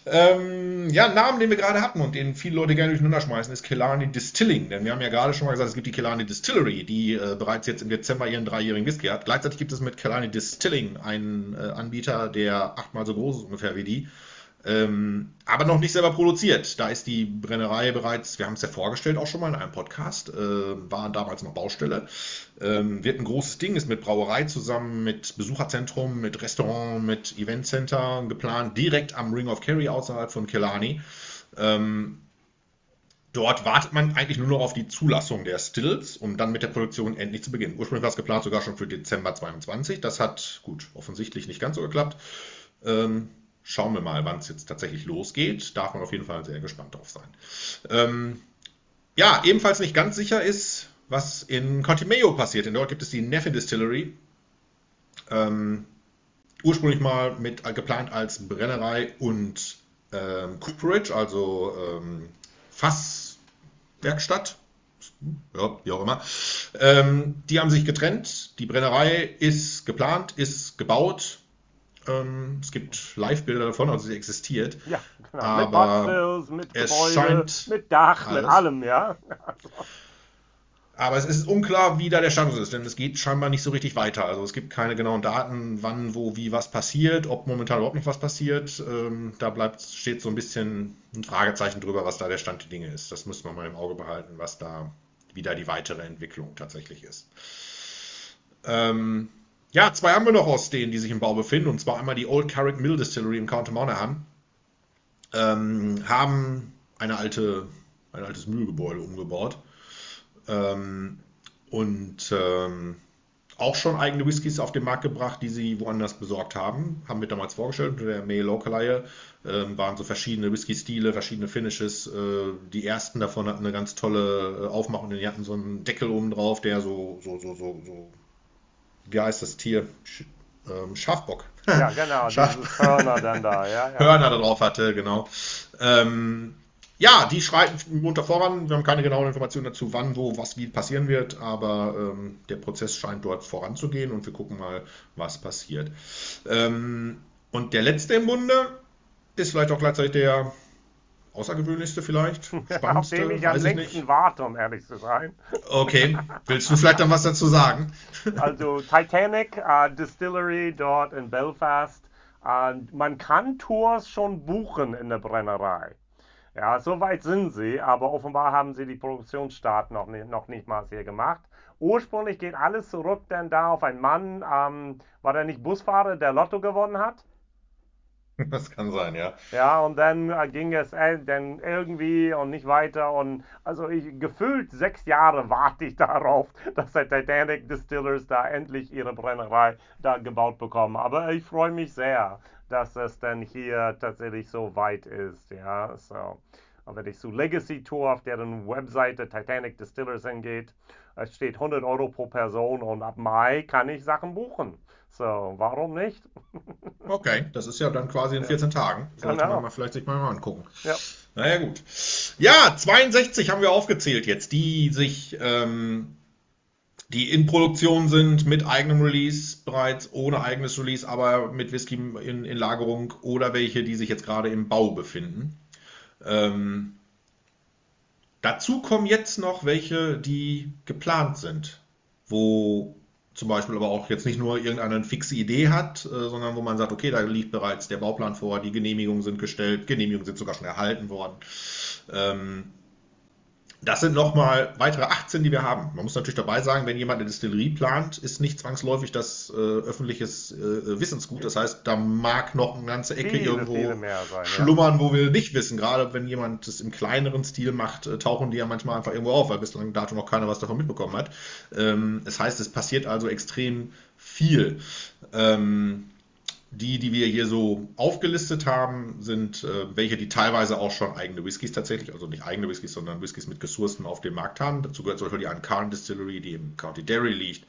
Ähm, ja, ein Namen, den wir gerade hatten und den viele Leute gerne durcheinander schmeißen, ist Killarney Distilling. Denn wir haben ja gerade schon mal gesagt, es gibt die Killarney Distillery, die äh, bereits jetzt im Dezember ihren dreijährigen Whisky hat. Gleichzeitig gibt es mit Killarney Distilling einen äh, Anbieter, der achtmal so groß ist ungefähr wie die. Ähm, aber noch nicht selber produziert. Da ist die Brennerei bereits, wir haben es ja vorgestellt auch schon mal in einem Podcast, äh, war damals noch Baustelle. Ähm, wird ein großes Ding, ist mit Brauerei zusammen, mit Besucherzentrum, mit Restaurant, mit Eventcenter geplant, direkt am Ring of Kerry außerhalb von Killarney. Ähm, Dort wartet man eigentlich nur noch auf die Zulassung der Stills, um dann mit der Produktion endlich zu beginnen. Ursprünglich war es geplant sogar schon für Dezember 22. Das hat, gut, offensichtlich nicht ganz so geklappt. Ähm, Schauen wir mal, wann es jetzt tatsächlich losgeht. Darf man auf jeden Fall sehr gespannt drauf sein. Ähm, ja, ebenfalls nicht ganz sicher ist, was in Contimeo passiert. Denn dort gibt es die Neffin Distillery. Ähm, ursprünglich mal mit äh, geplant als Brennerei und ähm, Cooperage, also ähm, Fasswerkstatt. Ja, wie auch immer. Ähm, die haben sich getrennt. Die Brennerei ist geplant, ist gebaut, ähm, es gibt Live-Bilder davon, also sie existiert. Ja, genau. Aber mit Boxhills, mit Gebäude, mit Dach, alles. mit allem, ja. Aber es ist unklar, wie da der Status ist, denn es geht scheinbar nicht so richtig weiter. Also es gibt keine genauen Daten, wann, wo, wie was passiert, ob momentan überhaupt noch was passiert. Ähm, da bleibt, steht so ein bisschen ein Fragezeichen drüber, was da der Stand der Dinge ist. Das müssen wir mal im Auge behalten, was da, wie da die weitere Entwicklung tatsächlich ist. Ähm, ja, zwei haben wir noch aus denen, die sich im Bau befinden, und zwar einmal die Old Carrick Mill Distillery im County Monaghan. Ähm, haben eine alte, ein altes Mühlgebäude umgebaut. Ähm, und ähm, auch schon eigene Whiskys auf den Markt gebracht, die sie woanders besorgt haben. Haben wir damals vorgestellt unter der May Local Ähm, waren so verschiedene Whisky-Stile, verschiedene Finishes. Äh, die ersten davon hatten eine ganz tolle äh, Aufmachung. Die hatten so einen Deckel oben drauf, der so, so, so, so, so wie heißt das Tier? Sch ähm, Schafbock. Ja, genau, Schaf Hörner dann da, ja, ja. Hörner da drauf hatte, genau. Ähm, ja, die schreiten munter voran. Wir haben keine genauen Informationen dazu, wann, wo, was, wie passieren wird, aber ähm, der Prozess scheint dort voranzugehen und wir gucken mal, was passiert. Ähm, und der letzte im Bunde ist vielleicht auch gleichzeitig der außergewöhnlichste vielleicht? (laughs) Spannendste, Auf den ich am längsten ich warte, um ehrlich zu sein. (laughs) Okay, willst du vielleicht dann was dazu sagen? (laughs) also Titanic uh, Distillery dort in Belfast. Uh, man kann Tours schon buchen in der Brennerei. Ja, so weit sind sie, aber offenbar haben sie die Produktionsstart noch, nicht, noch nicht mal hier gemacht. Ursprünglich geht alles zurück denn da auf einen Mann, ähm, war der nicht Busfahrer, der Lotto gewonnen hat? (laughs) Das kann sein, ja. Ja, und dann äh, ging es dann irgendwie und nicht weiter. Und also ich, gefühlt sechs Jahre warte ich (laughs) darauf, dass der Titanic Distillers da endlich ihre Brennerei da gebaut bekommen. Aber ich freue mich sehr, dass es dann hier tatsächlich so weit ist. Ja, so. Und wenn ich zu Legacy Tour auf deren Webseite Titanic Distillers hingeht, es steht 100 Euro pro Person und ab Mai kann ich Sachen buchen. So, warum nicht? (laughs) Okay, das ist ja dann quasi in 14 Tagen. Sollte Genau. man mal vielleicht sich mal angucken. Ja. Naja, gut. Ja, 62 haben wir aufgezählt jetzt, die sich, ähm, die in Produktion sind, mit eigenem Release bereits, ohne eigenes Release, aber mit Whisky in, in Lagerung oder welche, die sich jetzt gerade im Bau befinden. Ähm, dazu kommen jetzt noch welche, die geplant sind, wo zum Beispiel aber auch jetzt nicht nur irgendeine fixe Idee hat, äh, sondern wo man sagt, okay, da liegt bereits der Bauplan vor, die Genehmigungen sind gestellt, Genehmigungen sind sogar schon erhalten worden. Ähm, das sind nochmal weitere 18, die wir haben. Man muss natürlich dabei sagen, wenn jemand eine Distillerie plant, ist nicht zwangsläufig das äh, öffentliches äh, Wissensgut. Das heißt, da mag noch eine ganze Ecke Viele, irgendwo viele sein, ja. schlummern, wo wir nicht wissen. Gerade wenn jemand das im kleineren Stil macht, äh, tauchen die ja manchmal einfach irgendwo auf, weil bislang dato noch keiner was davon mitbekommen hat. Ähm, das heißt, es passiert also extrem viel. Ähm, die, die wir hier so aufgelistet haben, sind äh, welche, die teilweise auch schon eigene Whiskys tatsächlich, also nicht eigene Whiskys, sondern Whiskys mit Ressourcen auf dem Markt haben. Dazu gehört zum Beispiel die Ancarn Distillery, die im County Derry liegt.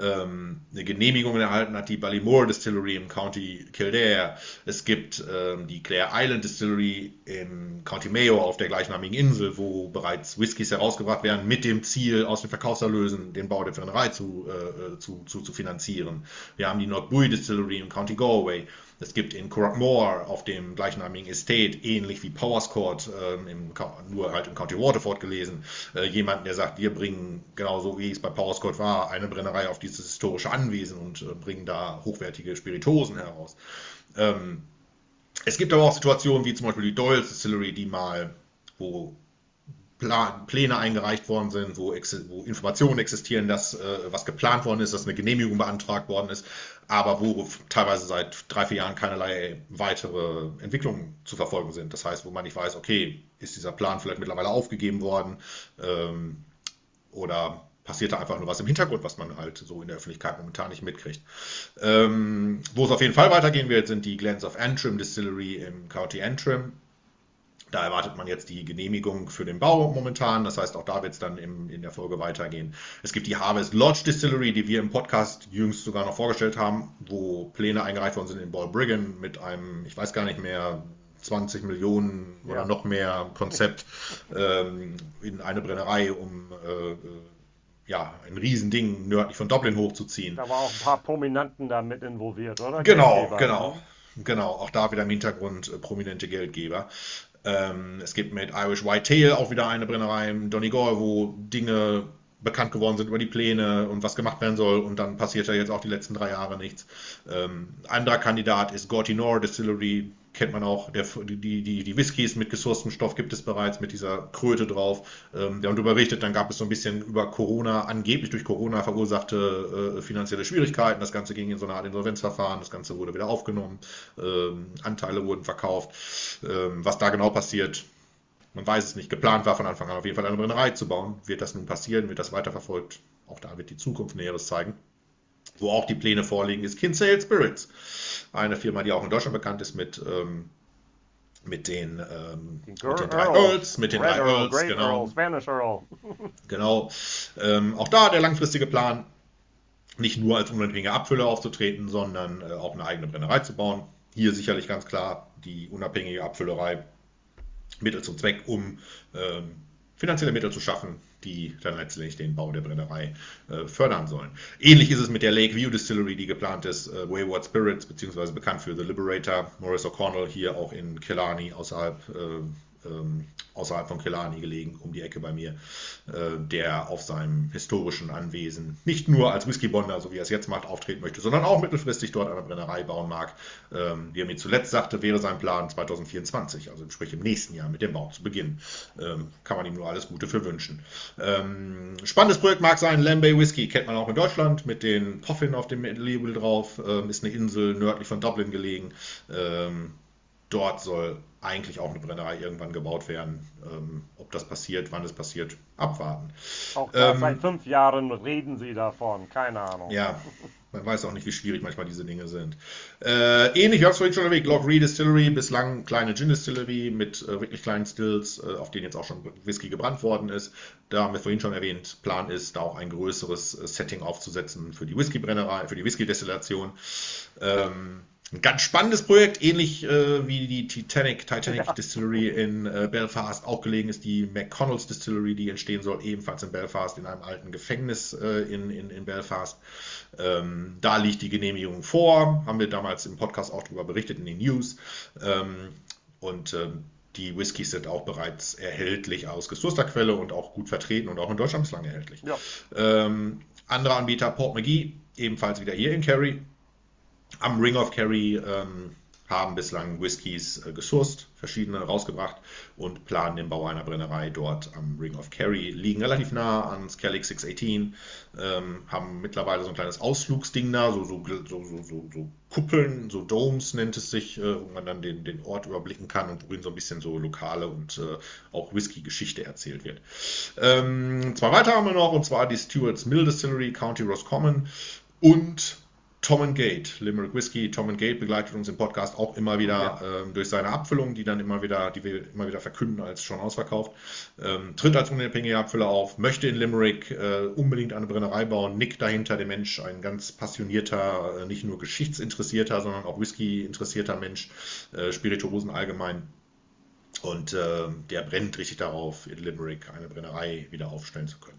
Ähm, eine Genehmigung erhalten hat die Ballymore Distillery im County Kildare. Es gibt ähm, die Clare Island Distillery im County Mayo auf der gleichnamigen Insel, wo bereits Whiskys herausgebracht werden, mit dem Ziel, aus den Verkaufserlösen den Bau der Brennerei zu, äh, zu, zu, zu finanzieren. Wir haben die Knockbuoy Distillery im County Galway. Es gibt in Corkmore auf dem gleichnamigen Estate, ähnlich wie Powerscourt, ähm, im, nur halt im County Waterford gelesen, äh, jemanden, der sagt, wir bringen, genauso wie es bei Powerscourt war, eine Brennerei auf dieses historische Anwesen und äh, bringen da hochwertige Spiritosen heraus. Ähm, es gibt aber auch Situationen wie zum Beispiel die Doyle's Distillery, die mal, wo Pla- Pläne eingereicht worden sind, wo, wo Informationen existieren, dass äh, was geplant worden ist, dass eine Genehmigung beantragt worden ist, aber wo teilweise seit drei, vier Jahren keinerlei weitere Entwicklungen zu verfolgen sind. Das heißt, wo man nicht weiß, okay, ist dieser Plan vielleicht mittlerweile aufgegeben worden ähm, oder passiert da einfach nur was im Hintergrund, was man halt so in der Öffentlichkeit momentan nicht mitkriegt. Ähm, wo es auf jeden Fall weitergehen wird, sind die Glens of Antrim Distillery im County Antrim. Da erwartet man jetzt die Genehmigung für den Bau momentan. Das heißt, auch da wird es dann im, in der Folge weitergehen. Es gibt die Harvest Lodge Distillery, die wir im Podcast jüngst sogar noch vorgestellt haben, wo Pläne eingereicht worden sind in Balbriggan mit einem, ich weiß gar nicht mehr, 20 Millionen oder Ja. noch mehr Konzept ähm, in eine Brennerei, um äh, ja, ein Riesending nördlich von Dublin hochzuziehen. Da war auch ein paar Prominenten da mit involviert, oder? Genau, Geldgeber. genau. Genau, auch da wieder im Hintergrund äh, prominente Geldgeber. Ähm, es gibt mit Irish Whitetail auch wieder eine Brennerei im Donegal, wo Dinge bekannt geworden sind über die Pläne und was gemacht werden soll und dann passiert ja jetzt auch die letzten drei Jahre nichts. Ähm, anderer Kandidat ist Gortinor Distillery, kennt man auch, der, die, die, die Whiskys mit gesourcetem Stoff gibt es bereits mit dieser Kröte drauf. Ähm, wir haben darüber berichtet, dann gab es so ein bisschen über Corona, angeblich durch Corona verursachte äh, finanzielle Schwierigkeiten. Das Ganze ging in so eine Art Insolvenzverfahren, das Ganze wurde wieder aufgenommen, ähm, Anteile wurden verkauft. Ähm, was da genau passiert, man weiß es nicht. Geplant war von Anfang an auf jeden Fall eine Brennerei zu bauen. Wird das nun passieren? Wird das weiterverfolgt? Auch da wird die Zukunft Näheres zeigen. Wo auch die Pläne vorliegen, ist Kinsale Spirits. Eine Firma, die auch in Deutschland bekannt ist mit, ähm, mit, den, ähm, mit den drei Earls. Mit den Red drei Earl, Earls, Great genau. Earl, Spanish Earl. (laughs) Genau. Ähm, auch da der langfristige Plan, nicht nur als unabhängiger Abfüller aufzutreten, sondern äh, auch eine eigene Brennerei zu bauen. Hier sicherlich ganz klar die unabhängige Abfüllerei Mittel zum Zweck, um ähm, finanzielle Mittel zu schaffen, die dann letztlich den Bau der Brennerei äh, fördern sollen. Ähnlich ist es mit der Lakeview Distillery, die geplant ist, äh, Wayward Spirits, beziehungsweise bekannt für The Liberator, Maurice O'Connell, hier auch in Killarney außerhalb äh, ähm, außerhalb von Killarney gelegen, um die Ecke bei mir, äh, der auf seinem historischen Anwesen nicht nur als Whiskybonder, so wie er es jetzt macht, auftreten möchte, sondern auch mittelfristig dort eine Brennerei bauen mag. Ähm, wie er mir zuletzt sagte, wäre sein Plan 2024, also sprich im nächsten Jahr mit dem Bau zu beginnen. Ähm, kann man ihm nur alles Gute für wünschen. Ähm, spannendes Projekt mag sein, Lambay Whisky, kennt man auch in Deutschland, mit den Puffin auf dem Label drauf, ähm, ist eine Insel nördlich von Dublin gelegen. Dort soll eigentlich auch eine Brennerei irgendwann gebaut werden. Ähm, ob das passiert, wann es passiert, abwarten. Auch ähm, seit fünf Jahren reden Sie davon, keine Ahnung. Ja, man weiß auch nicht, wie schwierig manchmal diese Dinge sind. Äh, ähnlich, wir haben es vorhin schon erwähnt, Lock Reed Distillery, bislang kleine Gin Distillery mit äh, wirklich kleinen Stills, äh, auf denen jetzt auch schon Whisky gebrannt worden ist. Da haben wir vorhin schon erwähnt, Plan ist, da auch ein größeres äh, Setting aufzusetzen für die Whisky-Brennerei, für die Whisky-Destillation. Ähm, ein ganz spannendes Projekt, ähnlich äh, wie die Titanic, Titanic ja. Distillery in äh, Belfast auch gelegen ist, die McConnells Distillery, die entstehen soll, ebenfalls in Belfast, in einem alten Gefängnis äh, in, in, in Belfast. Ähm, da liegt die Genehmigung vor, haben wir damals im Podcast auch darüber berichtet in den News. Ähm, und ähm, die Whiskys sind auch bereits erhältlich aus gesourceter Quelle und auch gut vertreten und auch in Deutschland bislang erhältlich. Ja. Ähm, andere Anbieter, Port McGee, ebenfalls wieder hier in Kerry am Ring of Kerry ähm, haben bislang Whiskys äh, gesourced, verschiedene rausgebracht und planen den Bau einer Brennerei dort am Ring of Kerry. Liegen relativ nah an Skellig 618, ähm, haben mittlerweile so ein kleines Ausflugsding da, so, so, so, so, so Kuppeln, so Domes nennt es sich, äh, wo man dann den, den Ort überblicken kann und worin so ein bisschen so lokale und äh, auch Whisky-Geschichte erzählt wird. Ähm, zwei weitere haben wir noch, und zwar die Stewart's Mill Distillery, County Roscommon und Tom Gate, Limerick Whiskey. Tom Gate begleitet uns im Podcast auch immer wieder ja. ähm, durch seine Abfüllung, die dann immer wieder, die wir immer wieder verkünden als schon ausverkauft. Ähm, tritt als unabhängiger Abfüller auf, möchte in Limerick äh, unbedingt eine Brennerei bauen. Nick dahinter, der Mensch, ein ganz passionierter, äh, nicht nur geschichtsinteressierter, sondern auch Whisky interessierter Mensch, äh, Spirituosen allgemein. Und äh, der brennt richtig darauf, in Limerick eine Brennerei wieder aufstellen zu können.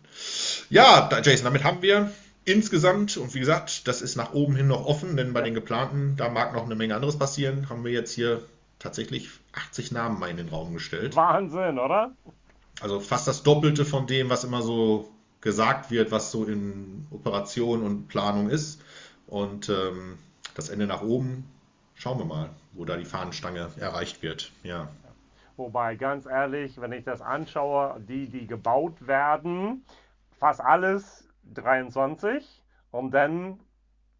Ja, Jason, damit haben wir Insgesamt, und wie gesagt, das ist nach oben hin noch offen, denn bei den geplanten, da mag noch eine Menge anderes passieren, haben wir jetzt hier tatsächlich 80 Namen mal in den Raum gestellt. Wahnsinn, oder? Also fast das Doppelte von dem, was immer so gesagt wird, was so in Operation und Planung ist. Und ähm, das Ende nach oben, schauen wir mal, wo da die Fahnenstange erreicht wird. Ja. Wobei, ganz ehrlich, wenn ich das anschaue, die, die gebaut werden, fast alles 23 und dann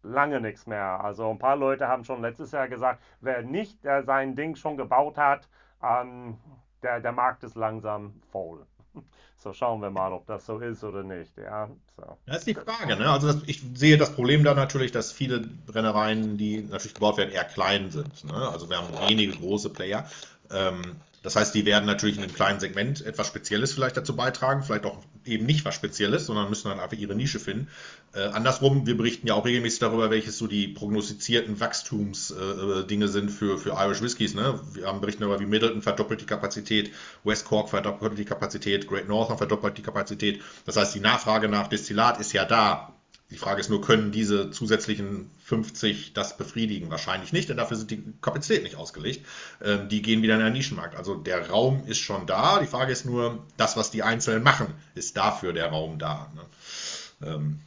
lange nichts mehr. Also ein paar Leute haben schon letztes Jahr gesagt, wer nicht der sein Ding schon gebaut hat, ähm, der, der Markt ist langsam voll. (laughs) So schauen wir mal, ob das so ist oder nicht. Ja, so. Das ist die Frage. Ne? Also das, ich sehe das Problem da natürlich, dass viele Brennereien, die natürlich gebaut werden, eher klein sind. Ne? Also wir haben wenige große Player. Ähm, das heißt, die werden natürlich in einem kleinen Segment etwas Spezielles vielleicht dazu beitragen, vielleicht auch eben nicht was Spezielles, sondern müssen dann einfach ihre Nische finden. Äh, andersrum, wir berichten ja auch regelmäßig darüber, welches so die prognostizierten Wachstumsdinge äh, sind für, für Irish Whiskys. Ne? Wir haben berichten darüber, wie Middleton verdoppelt die Kapazität, West Cork verdoppelt die Kapazität, Great Northern verdoppelt die Kapazität. Das heißt, die Nachfrage nach Destillat ist ja da. Die Frage ist nur, können diese zusätzlichen 50 das befriedigen? Wahrscheinlich nicht, denn dafür sind die Kapazitäten nicht ausgelegt. Ähm, die gehen wieder in den Nischenmarkt. Also der Raum ist schon da. Die Frage ist nur, das, was die Einzelnen machen, ist dafür der Raum da. Ne? Ähm,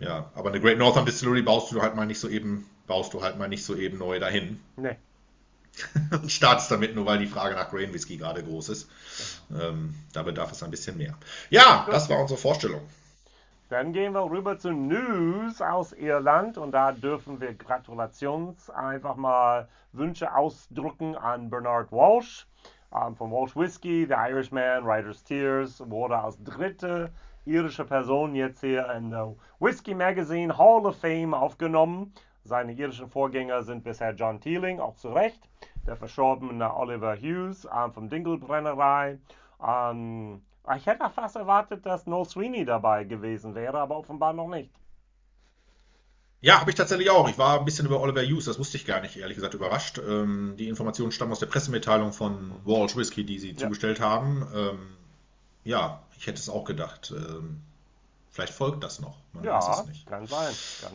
ja, aber eine Great Northern Distillery baust du halt mal nicht so eben, baust du halt mal nicht so eben neu dahin. Nee. (laughs) Und startest damit nur, weil die Frage nach Grain Whisky gerade groß ist. Ähm, da bedarf es ein bisschen mehr. Ja, das war unsere Vorstellung. Dann gehen wir rüber zu News aus Irland und da dürfen wir Gratulations einfach mal Wünsche ausdrücken an Bernard Walsh ähm, von Walsh Whiskey, The Irishman, Writer's Tears, wurde als dritte irische Person jetzt hier in der Whiskey Magazine Hall of Fame aufgenommen. Seine irischen Vorgänger sind bisher John Teeling, auch zu Recht, der verstorbene Oliver Hughes ähm, vom Dingle Brennerei. Ähm, ich hätte fast erwartet, dass Noel Sweeney dabei gewesen wäre, aber offenbar noch nicht. Ja, habe ich tatsächlich auch. Ich war ein bisschen über Oliver Hughes, das wusste ich gar nicht, ehrlich gesagt, überrascht. Ähm, die Informationen stammen aus der Pressemitteilung von Walsh Whiskey, die sie ja. zugestellt haben. Ähm, ja, ich hätte es auch gedacht. Ähm, Vielleicht folgt das noch. Man ja, kann sein, kann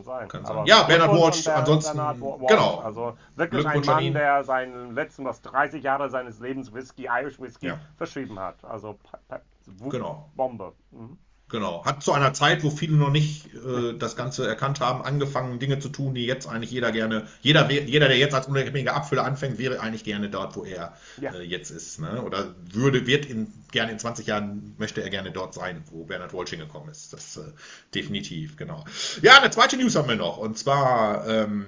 sein. Kann sein. Ja, Bernard Walsh, ansonsten, Bernard Walsh, genau. Also wirklich ein Mann, der seinen letzten, was 30 Jahre seines Lebens Whisky, Irish Whisky ja. verschrieben hat. Also genau. Bombe. Mhm. Genau. Hat zu einer Zeit, wo viele noch nicht äh, das Ganze erkannt haben, angefangen, Dinge zu tun, die jetzt eigentlich jeder gerne, jeder, jeder der jetzt als unabhängiger Abfüller anfängt, wäre eigentlich gerne dort, wo er ja. äh, jetzt ist. Ne? Oder würde, wird in, gerne in 20 Jahren, möchte er gerne dort sein, wo Bernhard Walsh hingekommen ist. Das äh, definitiv, genau. Ja, eine zweite News haben wir noch. Und zwar, ähm,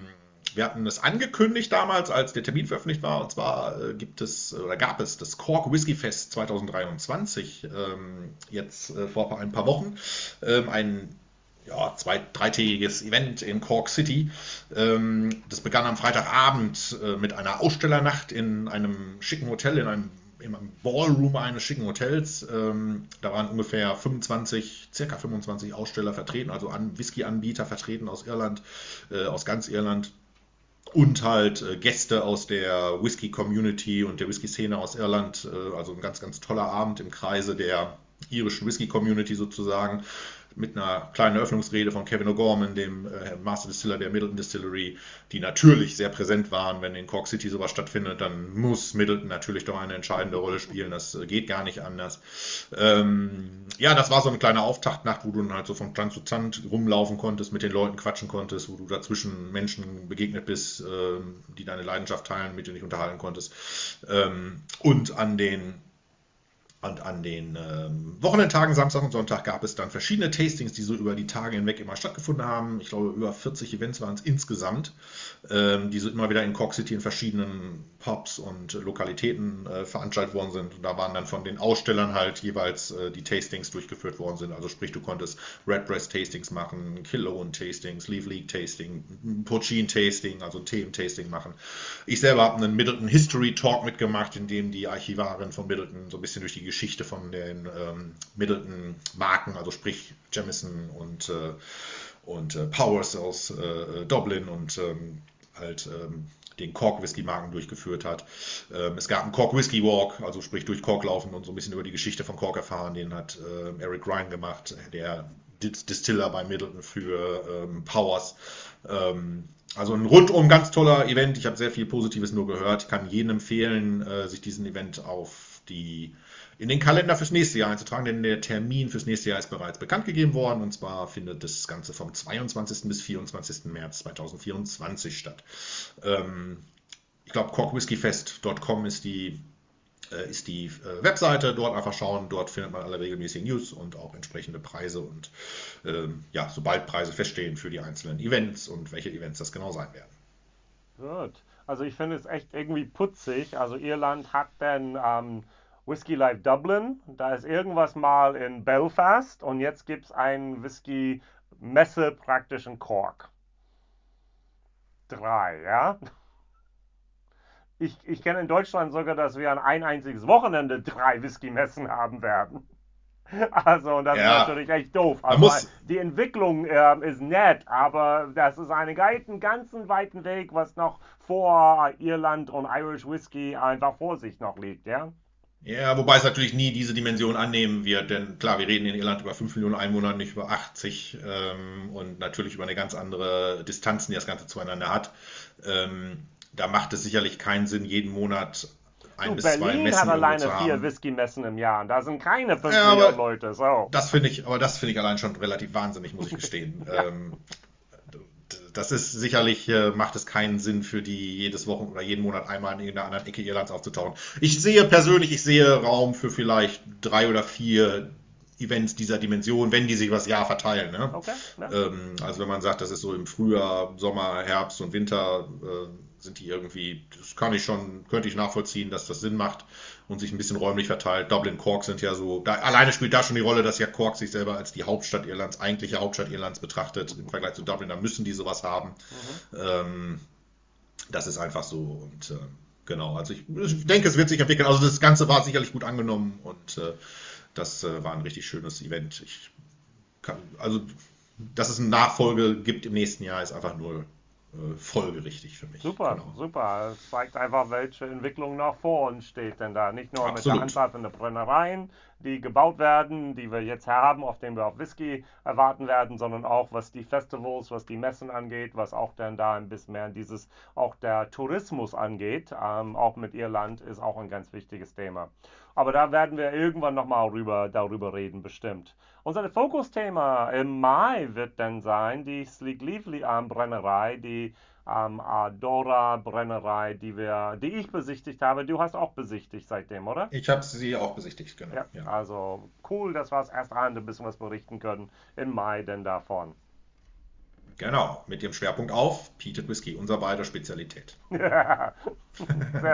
wir hatten es angekündigt damals, als der Termin veröffentlicht war, und zwar äh, gibt es oder gab es das Cork Whisky Fest 2023 ähm, jetzt äh, vor ein paar Wochen. Ähm, ein ja, zwei, dreitägiges Event in Cork City. Ähm, das begann am Freitagabend äh, mit einer Ausstellernacht in einem schicken Hotel, in einem im Ballroom eines schicken Hotels. Ähm, da waren ungefähr 25, circa 25 Aussteller vertreten, also an Whisky-Anbieter vertreten aus Irland, äh, aus ganz Irland und halt äh, Gäste aus der Whisky-Community und der Whisky-Szene aus Irland. Äh, also ein ganz, ganz toller Abend im Kreise der irischen Whisky-Community sozusagen mit einer kleinen Eröffnungsrede von Kevin O'Gorman, dem äh, Master Distiller der Middleton Distillery, die natürlich sehr präsent waren. Wenn in Cork City sowas stattfindet, dann muss Middleton natürlich doch eine entscheidende Rolle spielen. Das äh, geht gar nicht anders. Ähm, ja, das war so eine kleine Auftaktnacht, wo du dann halt so von Land zu Zand rumlaufen konntest, mit den Leuten quatschen konntest, wo du dazwischen Menschen begegnet bist, äh, die deine Leidenschaft teilen, mit denen du dich unterhalten konntest. Ähm, und an den und an den ähm, Wochenendtagen, Samstag und Sonntag, gab es dann verschiedene Tastings, die so über die Tage hinweg immer stattgefunden haben. Ich glaube, über 40 Events waren es insgesamt, die so immer wieder in Cork City in verschiedenen Pubs und Lokalitäten äh, veranstaltet worden sind. Und da waren dann von den Ausstellern halt jeweils äh, die Tastings durchgeführt worden sind. Also sprich, du konntest Redbreast Tastings machen, Killowen Tastings, Leaf League Tasting, Pochin Tasting, also Themen Tasting machen. Ich selber habe einen Middleton History Talk mitgemacht, in dem die Archivarin von Middleton so ein bisschen durch die Geschichte von den ähm, Middleton-Marken, also sprich Jamison und, äh, und äh, Powers aus äh, Dublin und ähm, halt ähm, den Cork Whisky Marken durchgeführt hat. Ähm, es gab einen Cork Whisky Walk, also sprich durch Cork laufen und so ein bisschen über die Geschichte von Cork erfahren. Den hat äh, Eric Ryan gemacht, der Distiller bei Middleton für ähm, Powers. Ähm, also ein rundum ganz toller Event. Ich habe sehr viel Positives nur gehört. Ich kann jedem empfehlen, äh, sich diesen Event auf die in den Kalender fürs nächste Jahr einzutragen, denn der Termin fürs nächste Jahr ist bereits bekannt gegeben worden und zwar findet das Ganze vom 22. bis 24. März 2024 statt. Ähm, ich glaube, corkwhiskyfest.com ist die, äh, ist die äh, Webseite. Dort einfach schauen. Dort findet man alle regelmäßigen News und auch entsprechende Preise und ähm, ja, sobald Preise feststehen für die einzelnen Events und welche Events das genau sein werden. Gut. Also ich finde es echt irgendwie putzig. Also Irland hat dann ähm, Whisky Live Dublin. Da ist irgendwas mal in Belfast und jetzt gibt es ein Whisky Messe praktisch in Cork. Drei, ja? Ich, ich kenne in Deutschland sogar, dass wir an ein einziges Wochenende drei Whisky-Messen haben werden. (laughs) Also, das ja, ist natürlich echt doof. Also, die Entwicklung äh, ist nett, aber das ist einen ganzen weiten Weg, was noch vor Irland und Irish Whisky einfach vor sich noch liegt, ja? Ja, wobei es natürlich nie diese Dimension annehmen wird, denn klar, wir reden in Irland über 5 Millionen Einwohner, nicht über 80 ähm, und natürlich über eine ganz andere Distanz, die das Ganze zueinander hat. Ähm, da macht es sicherlich keinen Sinn, jeden Monat ein du, bis Berlin zwei Messen hat alleine vier Whisky-Messen im Jahr und da sind keine 5 ja, Millionen Leute. So. Das finde ich, aber das finde ich allein schon relativ wahnsinnig, muss ich gestehen. (laughs) ja. ähm, das ist sicherlich, äh, macht es keinen Sinn für die jedes Wochen oder jeden Monat einmal in irgendeiner anderen Ecke Irlands aufzutauchen. Ich sehe persönlich, ich sehe Raum für vielleicht drei oder vier Events dieser Dimension, wenn die sich übers Jahr verteilen. Ne? Okay, ähm, also wenn man sagt, das ist so im Frühjahr, Sommer, Herbst und Winter, äh, sind die irgendwie, das kann ich schon, könnte ich nachvollziehen, dass das Sinn macht und sich ein bisschen räumlich verteilt. Dublin, Cork sind ja so, da, alleine spielt da schon die Rolle, dass ja Cork sich selber als die Hauptstadt Irlands, eigentliche Hauptstadt Irlands betrachtet im Vergleich zu Dublin. Da müssen die sowas haben. Mhm. Ähm, das ist einfach so und äh, genau, also ich, ich, denke, es wird sich entwickeln. Also das Ganze war sicherlich gut angenommen und äh, das äh, war ein richtig schönes Event. Kann, also, dass es eine Nachfolge gibt im nächsten Jahr, ist einfach nur äh, folgerichtig für mich. Super, genau. super. Es zeigt einfach, welche Entwicklung noch vor uns steht denn da. Nicht nur Absolut. mit der Anzahl von Brennereien, die gebaut werden, die wir jetzt haben, auf denen wir auch Whisky erwarten werden, sondern auch was die Festivals, was die Messen angeht, was auch dann da ein bisschen mehr dieses, auch der Tourismus angeht, ähm, auch mit Irland ist auch ein ganz wichtiges Thema. Aber da werden wir irgendwann nochmal rüber, darüber reden, bestimmt. Unser Fokusthema im Mai wird dann sein die Sleek Lively Brennerei, die ähm, Adora Brennerei, die wir, die ich besichtigt habe. Du hast auch besichtigt seitdem, oder? Ich habe sie auch besichtigt, genau. Ja, ja. Also cool, dass wir als Hand ein bisschen was berichten können im Mai denn davon. Genau, mit dem Schwerpunkt auf Peated Whisky, unser beider Spezialität. (laughs) sehr,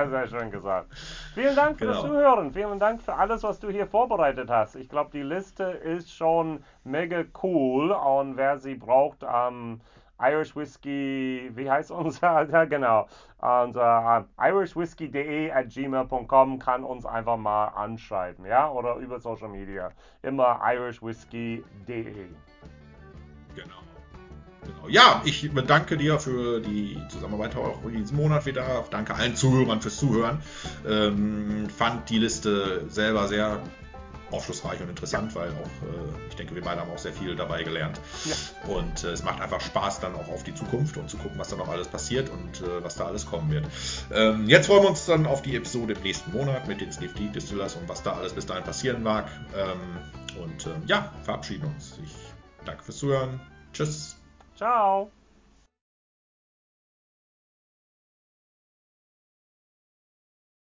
sehr schön gesagt. Vielen Dank fürs genau. Zuhören. Vielen Dank für alles, was du hier vorbereitet hast. Ich glaube, die Liste ist schon mega cool und wer sie braucht, ähm, Irish Whiskey, wie heißt unser, (laughs) ja genau, unser uh, irishwhiskey.de at gmail.com kann uns einfach mal anschreiben, ja, oder über Social Media. Immer irishwhiskey.de. Genau. Genau. Ja, ich bedanke dir für die Zusammenarbeit auch in diesem Monat wieder. Danke allen Zuhörern fürs Zuhören. Ähm, fand die Liste selber sehr aufschlussreich und interessant, weil auch, äh, ich denke, wir beide haben auch sehr viel dabei gelernt. Ja. Und äh, es macht einfach Spaß dann auch auf die Zukunft und zu gucken, was da noch alles passiert und äh, was da alles kommen wird. Ähm, jetzt freuen wir uns dann auf die Episode im nächsten Monat mit den Geek Distillers und was da alles bis dahin passieren mag. Ähm, und ähm, ja, verabschieden uns. Ich danke fürs Zuhören. Tschüss. Ciao.